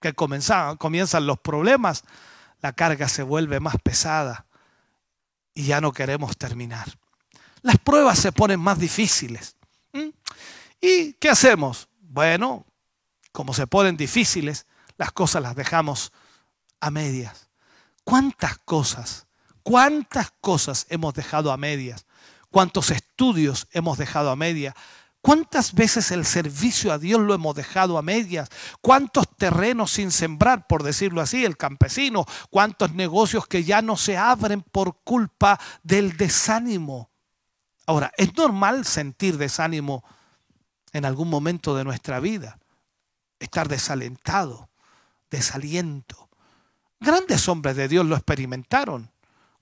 que comienzan los problemas, la carga se vuelve más pesada y ya no queremos terminar. Las pruebas se ponen más difíciles. ¿Y qué hacemos? Bueno, como se ponen difíciles, las cosas las dejamos a medias. ¿Cuántas cosas, cuántas cosas hemos dejado a medias cuántos estudios hemos dejado a media, cuántas veces el servicio a Dios lo hemos dejado a medias, cuántos terrenos sin sembrar, por decirlo así, el campesino, cuántos negocios que ya no se abren por culpa del desánimo. Ahora, es normal sentir desánimo en algún momento de nuestra vida, estar desalentado, desaliento. Grandes hombres de Dios lo experimentaron.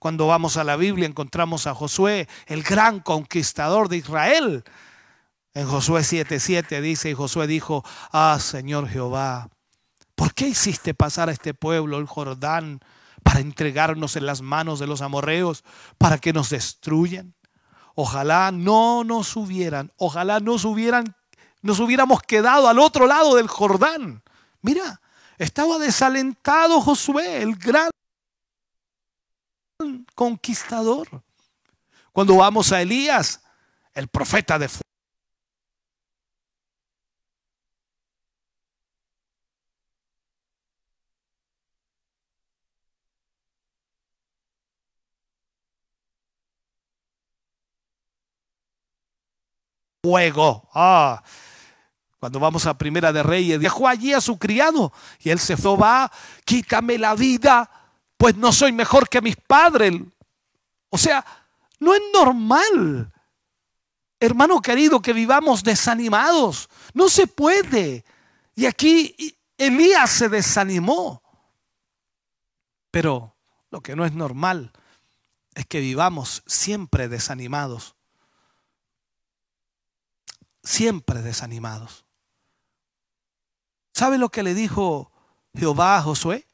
Cuando vamos a la Biblia encontramos a Josué, el gran conquistador de Israel. En Josué 7:7 dice, y Josué dijo, ah Señor Jehová, ¿por qué hiciste pasar a este pueblo el Jordán para entregarnos en las manos de los amorreos, para que nos destruyan? Ojalá no nos hubieran, ojalá nos hubieran, nos hubiéramos quedado al otro lado del Jordán. Mira, estaba desalentado Josué, el gran conquistador. Cuando vamos a Elías, el profeta de fuego. Ah, cuando vamos a Primera de Reyes, dejó allí a su criado y él se fue, va, quítame la vida, pues no soy mejor que mis padres. O sea, no es normal, hermano querido, que vivamos desanimados. No se puede. Y aquí Elías se desanimó. Pero lo que no es normal es que vivamos siempre desanimados siempre desanimados. ¿Sabe lo que le dijo Jehová a Josué?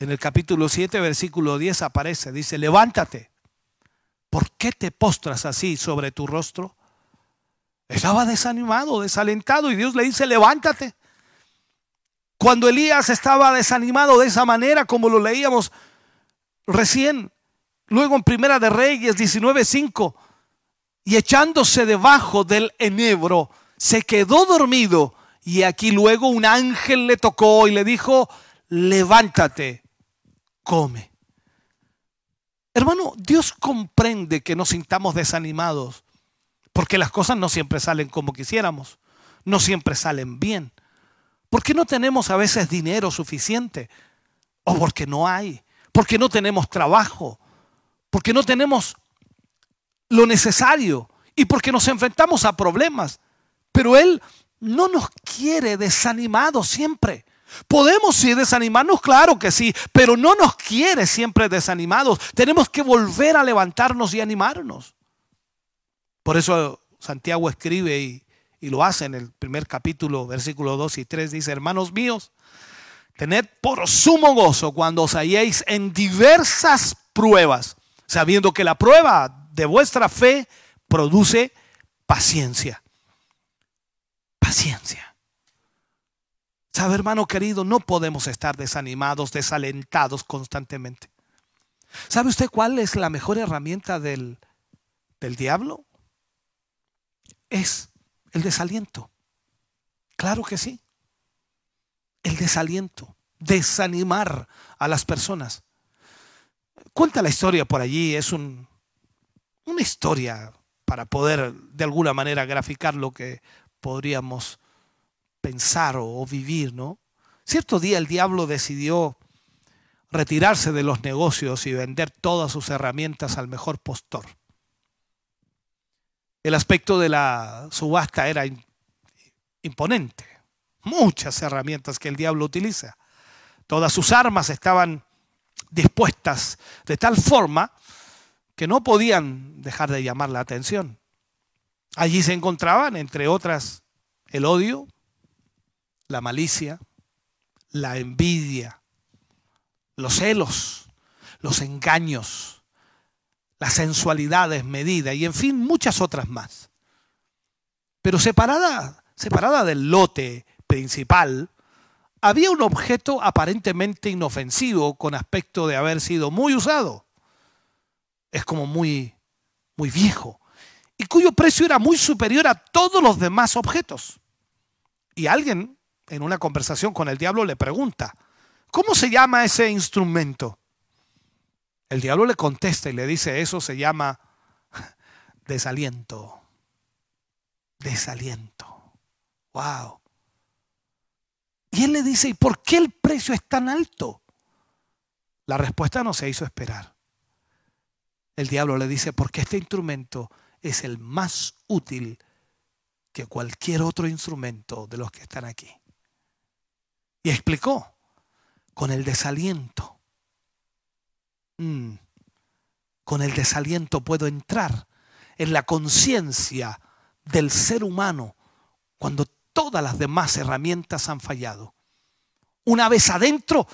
En el capítulo 7, versículo 10 aparece, dice, levántate. ¿Por qué te postras así sobre tu rostro? Estaba desanimado, desalentado y Dios le dice, levántate. Cuando Elías estaba desanimado de esa manera, como lo leíamos recién, luego en Primera de Reyes 19.5, y echándose debajo del enebro, se quedó dormido. Y aquí luego un ángel le tocó y le dijo, levántate, come. Hermano, Dios comprende que nos sintamos desanimados, porque las cosas no siempre salen como quisiéramos, no siempre salen bien. Porque no tenemos a veces dinero suficiente, o porque no hay, porque no tenemos trabajo, porque no tenemos lo necesario y porque nos enfrentamos a problemas. Pero Él no nos quiere desanimados siempre. Podemos sí desanimarnos, claro que sí, pero no nos quiere siempre desanimados. Tenemos que volver a levantarnos y animarnos. Por eso Santiago escribe y, y lo hace en el primer capítulo, versículo 2 y 3, dice, hermanos míos, tened por sumo gozo cuando os halléis en diversas pruebas, sabiendo que la prueba de vuestra fe produce paciencia. Paciencia. ¿Sabe, hermano querido? No podemos estar desanimados, desalentados constantemente. ¿Sabe usted cuál es la mejor herramienta del, del diablo? Es el desaliento. Claro que sí. El desaliento. Desanimar a las personas. Cuenta la historia por allí, es un, una historia para poder de alguna manera graficar lo que podríamos pensar o, vivir, ¿no? Cierto día el diablo decidió retirarse de los negocios y vender todas sus herramientas al mejor postor. El aspecto de la subasta era imponente. Muchas herramientas que el diablo utiliza. Todas sus armas estaban dispuestas de tal forma que no podían dejar de llamar la atención. Allí se encontraban, entre otras, el odio, la malicia, la envidia, los celos, los engaños, la sensualidad desmedida y en fin muchas otras más. Pero separada, separada del lote principal, había un objeto aparentemente inofensivo con aspecto de haber sido muy usado es como muy, muy viejo y cuyo precio era muy superior a todos los demás objetos. Y alguien en una conversación con el diablo le pregunta, ¿cómo se llama ese instrumento? El diablo le contesta y le dice, eso se llama desaliento. Desaliento. Wow. Y él le dice, ¿y por qué el precio es tan alto? La respuesta no se hizo esperar el diablo le dice, porque este instrumento es el más útil que cualquier otro instrumento de los que están aquí. Y explicó, con el desaliento, mm, con el desaliento puedo entrar en la conciencia del ser humano cuando todas las demás herramientas han fallado. Una vez adentro,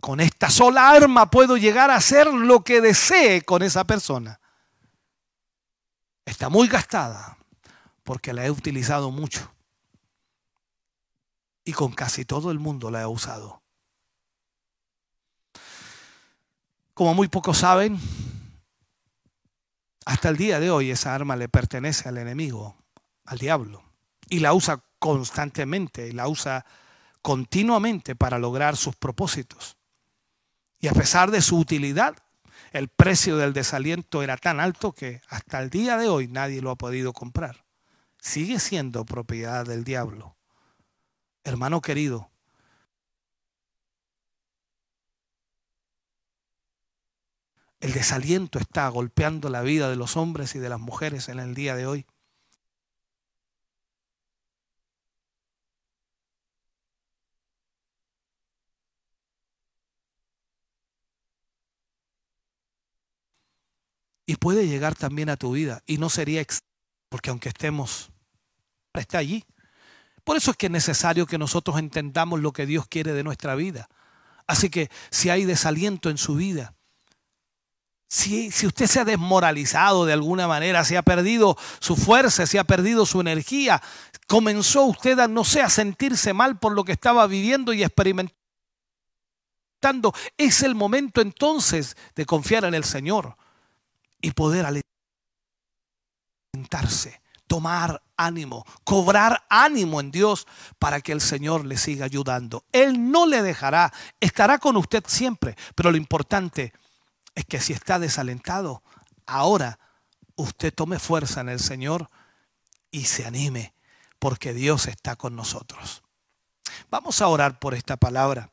con esta sola arma puedo llegar a hacer lo que desee con esa persona. Está muy gastada porque la he utilizado mucho. Y con casi todo el mundo la he usado. Como muy pocos saben, Hasta el día de hoy esa arma le pertenece al enemigo, al diablo, y la usa constantemente, y la usa continuamente para lograr sus propósitos. Y a pesar de su utilidad, el precio del desaliento era tan alto que hasta el día de hoy nadie lo ha podido comprar. Sigue siendo propiedad del diablo. Hermano querido, el desaliento está golpeando la vida de los hombres y de las mujeres en el día de hoy. y puede llegar también a tu vida y no sería porque aunque estemos está allí. Por eso es que es necesario que nosotros entendamos lo que Dios quiere de nuestra vida. Así que si hay desaliento en su vida, si, si usted se ha desmoralizado de alguna manera, si ha perdido su fuerza, si ha perdido su energía, comenzó usted a, no sé, a sentirse mal por lo que estaba viviendo y experimentando, es el momento entonces de confiar en el Señor y poder alentarse, tomar ánimo, cobrar ánimo en Dios para que el Señor le siga ayudando. Él no le dejará, estará con usted siempre, pero lo importante es que si está desalentado, ahora usted tome fuerza en el Señor y se anime, porque Dios está con nosotros. Vamos a orar por esta palabra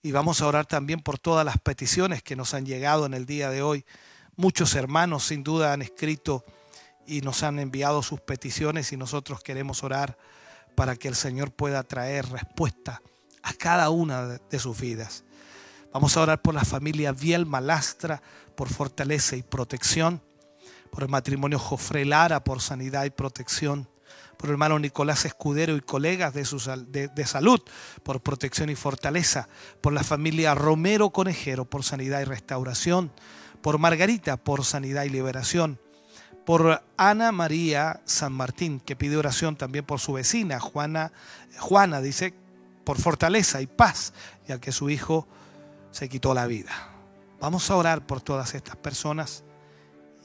y vamos a orar también por todas las peticiones que nos han llegado en el día de hoy. Muchos hermanos sin duda han escrito y nos han enviado sus peticiones y nosotros queremos orar para que el Señor pueda traer respuesta a cada una de sus vidas. Vamos a orar por la familia Biel Malastra, por fortaleza y protección, por el matrimonio Jofre Lara, por sanidad y protección, por el hermano Nicolás Escudero y colegas de, su, de salud, por protección y fortaleza, por la familia Romero Conejero, por sanidad y restauración, por Margarita por sanidad y liberación, por Ana María San Martín, que pide oración también por su vecina, Juana, Juana dice, por fortaleza y paz, ya que su hijo se quitó la vida. Vamos a orar por todas estas personas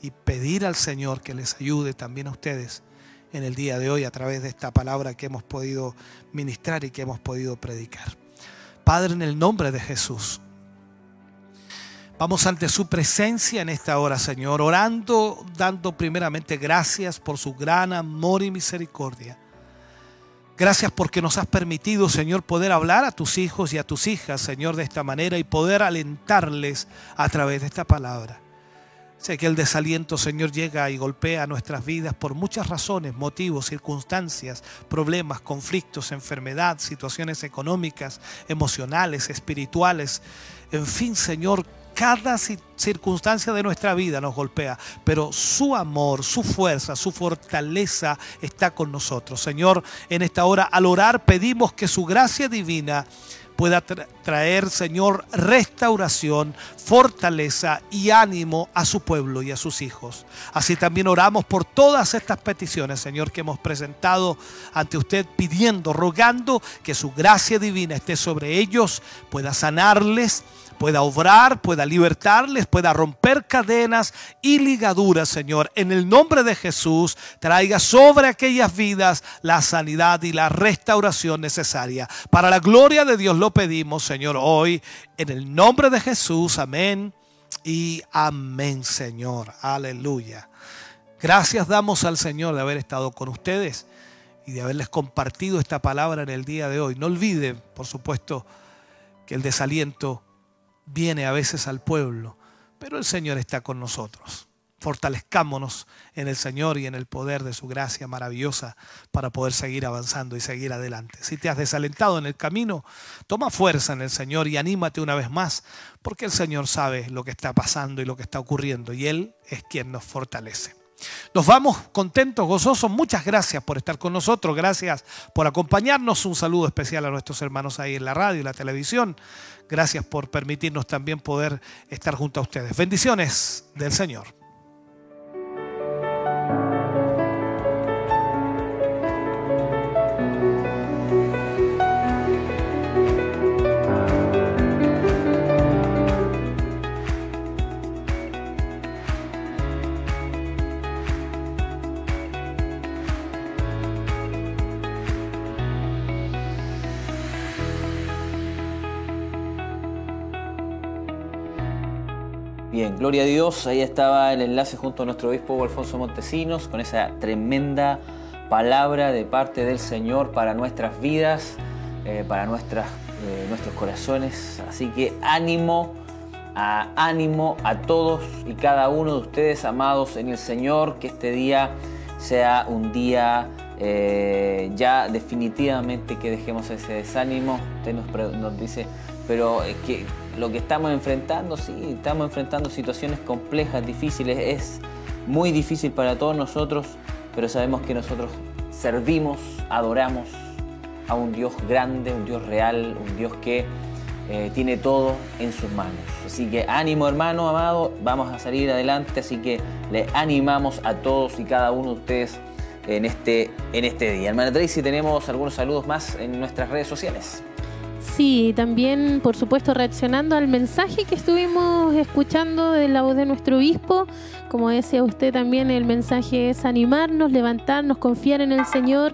y pedir al Señor que les ayude también a ustedes en el día de hoy a través de esta palabra que hemos podido ministrar y que hemos podido predicar. Padre, en el nombre de Jesús, Vamos ante su presencia en esta hora, Señor, orando, dando primeramente gracias por su gran amor y misericordia. Gracias porque nos has permitido, Señor, poder hablar a tus hijos y a tus hijas, Señor, de esta manera y poder alentarles a través de esta palabra. Sé que el desaliento, Señor, llega y golpea nuestras vidas por muchas razones, motivos, circunstancias, problemas, conflictos, enfermedad, situaciones económicas, emocionales, espirituales. En fin, Señor, cada circunstancia de nuestra vida nos golpea, pero su amor, su fuerza, su fortaleza está con nosotros. Señor, en esta hora al orar pedimos que su gracia divina pueda traer, Señor, restauración, fortaleza y ánimo a su pueblo y a sus hijos. Así también oramos por todas estas peticiones, Señor, que hemos presentado ante usted, pidiendo, rogando que su gracia divina esté sobre ellos, pueda sanarles pueda obrar, pueda libertarles, pueda romper cadenas y ligaduras, Señor. En el nombre de Jesús, traiga sobre aquellas vidas la sanidad y la restauración necesaria. Para la gloria de Dios lo pedimos, Señor, hoy, en el nombre de Jesús. Amén y amén, Señor. Aleluya. Gracias damos al Señor de haber estado con ustedes y de haberles compartido esta palabra en el día de hoy. No olviden, por supuesto, que el desaliento viene a veces al pueblo, pero el Señor está con nosotros. Fortalezcámonos en el Señor y en el poder de su gracia maravillosa para poder seguir avanzando y seguir adelante. Si te has desalentado en el camino, toma fuerza en el Señor y anímate una vez más, porque el Señor sabe lo que está pasando y lo que está ocurriendo y Él es quien nos fortalece. Nos vamos contentos, gozosos. Muchas gracias por estar con nosotros. Gracias por acompañarnos. Un saludo especial a nuestros hermanos ahí en la radio y la televisión. Gracias por permitirnos también poder estar junto a ustedes. Bendiciones del Señor. Bien, gloria a Dios. Ahí estaba el enlace junto a nuestro obispo Alfonso Montesinos con esa tremenda palabra de parte del Señor para nuestras vidas, eh, para nuestras, eh, nuestros corazones. Así que ánimo, a, ánimo a todos y cada uno de ustedes, amados en el Señor, que este día sea un día eh, ya definitivamente que dejemos ese desánimo. Usted nos, nos dice, pero que lo que estamos enfrentando, sí, estamos enfrentando situaciones complejas, difíciles, es muy difícil para todos nosotros, pero sabemos que nosotros servimos, adoramos a un Dios grande, un Dios real, un Dios que eh, tiene todo en sus manos. Así que ánimo hermano, amado, vamos a salir adelante, así que le animamos a todos y cada uno de ustedes en este, en este día. Hermana Tracy, tenemos algunos saludos más en nuestras redes sociales. Sí, también por supuesto reaccionando al mensaje que estuvimos escuchando de la voz de nuestro obispo. Como decía usted también, el mensaje es animarnos, levantarnos, confiar en el Señor,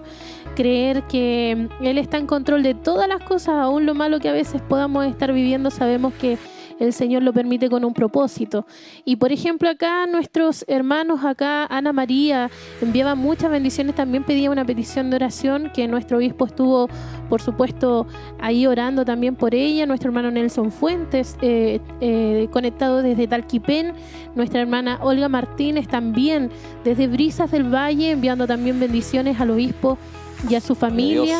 creer que Él está en control de todas las cosas, aún lo malo que a veces podamos estar viviendo, sabemos que el Señor lo permite con un propósito. Y por ejemplo, acá nuestros hermanos, acá Ana María enviaba muchas bendiciones, también pedía una petición de oración que nuestro obispo estuvo, por supuesto, ahí orando también por ella, nuestro hermano Nelson Fuentes, eh, eh, conectado desde Talquipén, nuestra hermana Olga Martínez también desde Brisas del Valle, enviando también bendiciones al obispo y a su familia.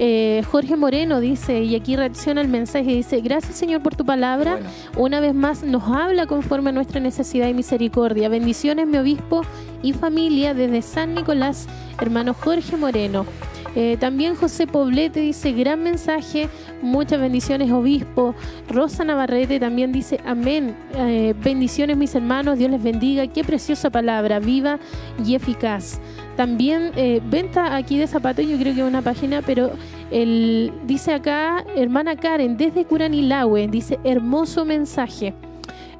Eh, Jorge Moreno dice, y aquí reacciona el mensaje, dice, gracias Señor por tu palabra, una vez más nos habla conforme a nuestra necesidad y misericordia. Bendiciones mi obispo y familia desde San Nicolás, hermano Jorge Moreno. Eh, también José Poblete dice, gran mensaje, muchas bendiciones, obispo. Rosa Navarrete también dice, amén. Eh, bendiciones, mis hermanos, Dios les bendiga. Qué preciosa palabra, viva y eficaz. También eh, venta aquí de zapatos, yo creo que es una página, pero el, dice acá, hermana Karen, desde Curanilahue, dice, hermoso mensaje.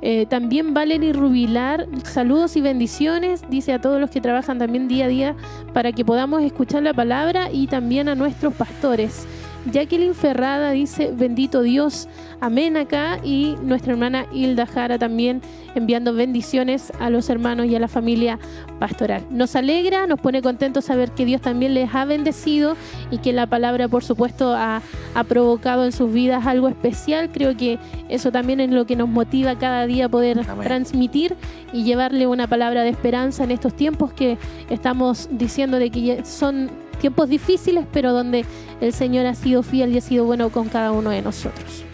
Eh, también Valerie Rubilar, saludos y bendiciones, dice a todos los que trabajan también día a día para que podamos escuchar la palabra y también a nuestros pastores. Jacqueline Ferrada dice, bendito Dios, amén acá. Y nuestra hermana Hilda Jara también enviando bendiciones a los hermanos y a la familia pastoral. Nos alegra, nos pone contentos saber que Dios también les ha bendecido y que la palabra, por supuesto, ha, provocado en sus vidas algo especial. Creo que eso también es lo que nos motiva cada día poder transmitir y llevarle una palabra de esperanza en estos tiempos que estamos diciendo de que son tiempos difíciles, pero donde el Señor ha sido fiel y ha sido bueno con cada uno de nosotros.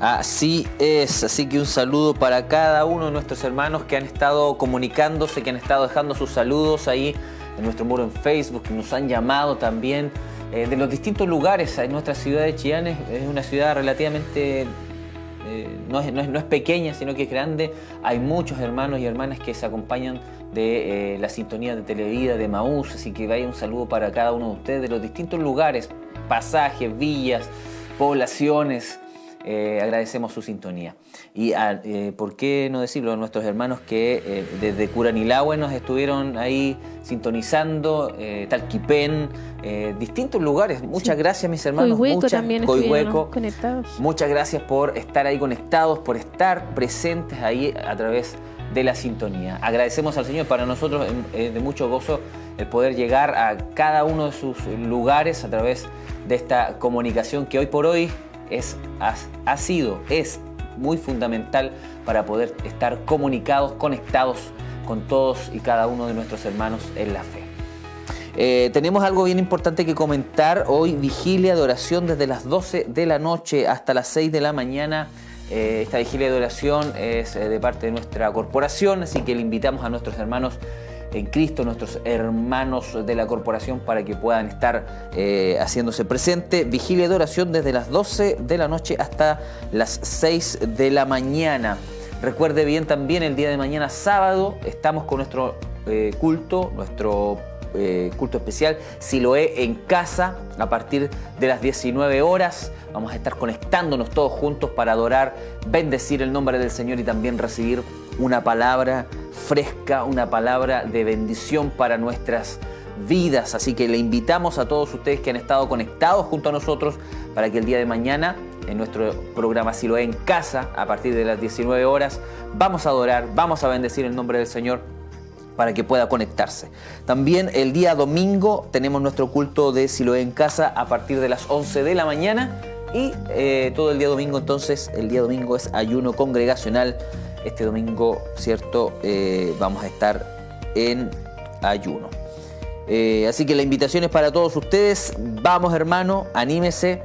Así es, así que un saludo para cada uno de nuestros hermanos que han estado comunicándose, que han estado dejando sus saludos ahí en nuestro muro en Facebook, que nos han llamado también eh, de los distintos lugares. En nuestra ciudad de Chillán es, una ciudad relativamente, eh, no, es, no, es, pequeña, sino que es grande. Hay muchos hermanos y hermanas que se acompañan de eh, la sintonía de Televida, de Maús, así que vaya un saludo para cada uno de ustedes de los distintos lugares, pasajes, villas, poblaciones. Eh, agradecemos su sintonía. Y ah, eh, por qué no decirlo, a nuestros hermanos que desde Curanilahue nos estuvieron ahí sintonizando, Talquipén, distintos lugares. Muchas gracias, mis hermanos. Coihueco también conectados. Muchas gracias por estar ahí conectados, por estar presentes ahí a través de de la sintonía. Agradecemos al Señor, para nosotros es de mucho gozo el poder llegar a cada uno de sus lugares a través de esta comunicación que hoy por hoy es, ha, sido, es muy fundamental para poder estar comunicados, conectados con todos y cada uno de nuestros hermanos en la fe. Eh, tenemos algo bien importante que comentar. Hoy vigilia de oración desde las 12 de la noche hasta las 6 de la mañana eh, esta vigilia de oración es eh, de parte de nuestra corporación, así que le invitamos a nuestros hermanos en Cristo, nuestros hermanos de la corporación, para que puedan estar eh, haciéndose presente. Vigilia de oración desde las 12 de la noche hasta las 6 de la mañana. Recuerde bien también el día de mañana sábado estamos con nuestro culto, nuestro eh, culto especial Siloé en casa a partir de las 19 horas. Vamos a estar conectándonos todos juntos para adorar, bendecir el nombre del Señor y también recibir una palabra fresca, una palabra de bendición para nuestras vidas. Así que le invitamos a todos ustedes que han estado conectados junto a nosotros para que el día de mañana en nuestro programa Siloé en casa a partir de las 19 horas. Vamos a adorar, vamos a bendecir el nombre del Señor para que pueda conectarse. También el día domingo tenemos nuestro culto de Siloé en casa a partir de las 11 de la mañana y eh, todo el día domingo entonces, el día domingo es ayuno congregacional. Este domingo, ¿cierto? Eh, vamos a estar en ayuno. Eh, así que la invitación es para todos ustedes. Vamos hermano, anímese,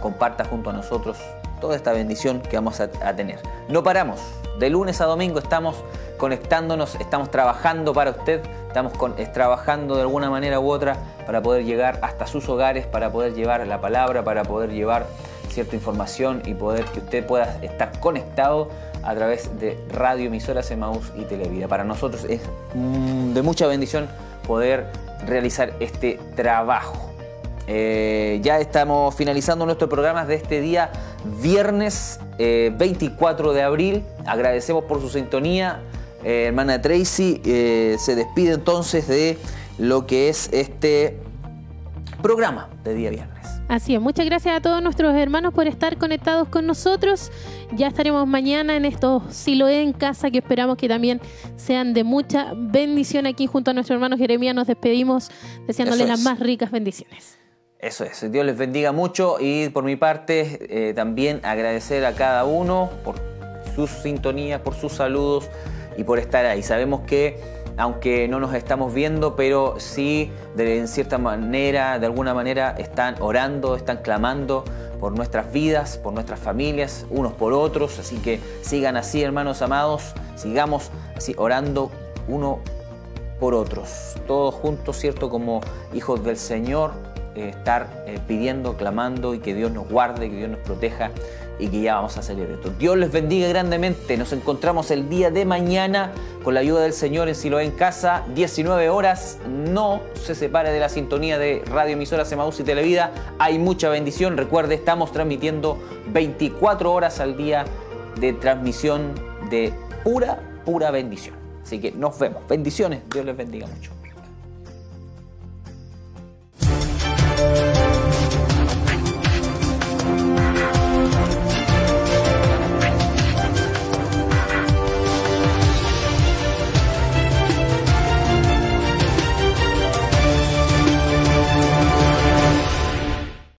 comparta junto a nosotros toda esta bendición que vamos a, tener. No paramos, de lunes a domingo estamos conectándonos, estamos trabajando para usted, estamos trabajando de alguna manera u otra para poder llegar hasta sus hogares, para poder llevar la palabra, para poder llevar cierta información y poder que usted pueda estar conectado a través de radio, emisoras, Emaús y Televida. Para nosotros es mm, de mucha bendición poder realizar este trabajo. Eh, ya estamos finalizando nuestros programas de este día, viernes 24 eh, de abril. Agradecemos por su sintonía. Eh, hermana Tracy se despide entonces de lo que es este programa de día viernes. Así es, muchas gracias a todos nuestros hermanos por estar conectados con nosotros. Ya estaremos mañana en estos Siloé en casa que esperamos que también sean de mucha bendición aquí junto a nuestro hermano Jeremías. Nos despedimos deseándole las más ricas bendiciones. Eso es, Dios les bendiga mucho y por mi parte eh, también agradecer a cada uno por sus sintonías, por sus saludos y por estar ahí. Sabemos que aunque no nos estamos viendo, pero sí de, en cierta manera, de alguna manera, están orando, están clamando por nuestras vidas, por nuestras familias, unos por otros. Así que sigan así, hermanos amados, sigamos así orando uno por otros, todos juntos, ¿cierto? Como hijos del Señor, eh, estar eh, pidiendo, clamando y que Dios nos guarde, que Dios nos proteja y que ya vamos a salir de esto. Dios les bendiga grandemente. Nos encontramos el día de mañana con la ayuda del Señor en Silo en Casa, 19 horas. No se separe de la sintonía de Radio Emisora Semaús y Televida. Hay mucha bendición. Recuerde, estamos transmitiendo 24 horas al día de transmisión de pura, pura bendición. Así que nos vemos. Bendiciones. Dios les bendiga mucho. Thank you.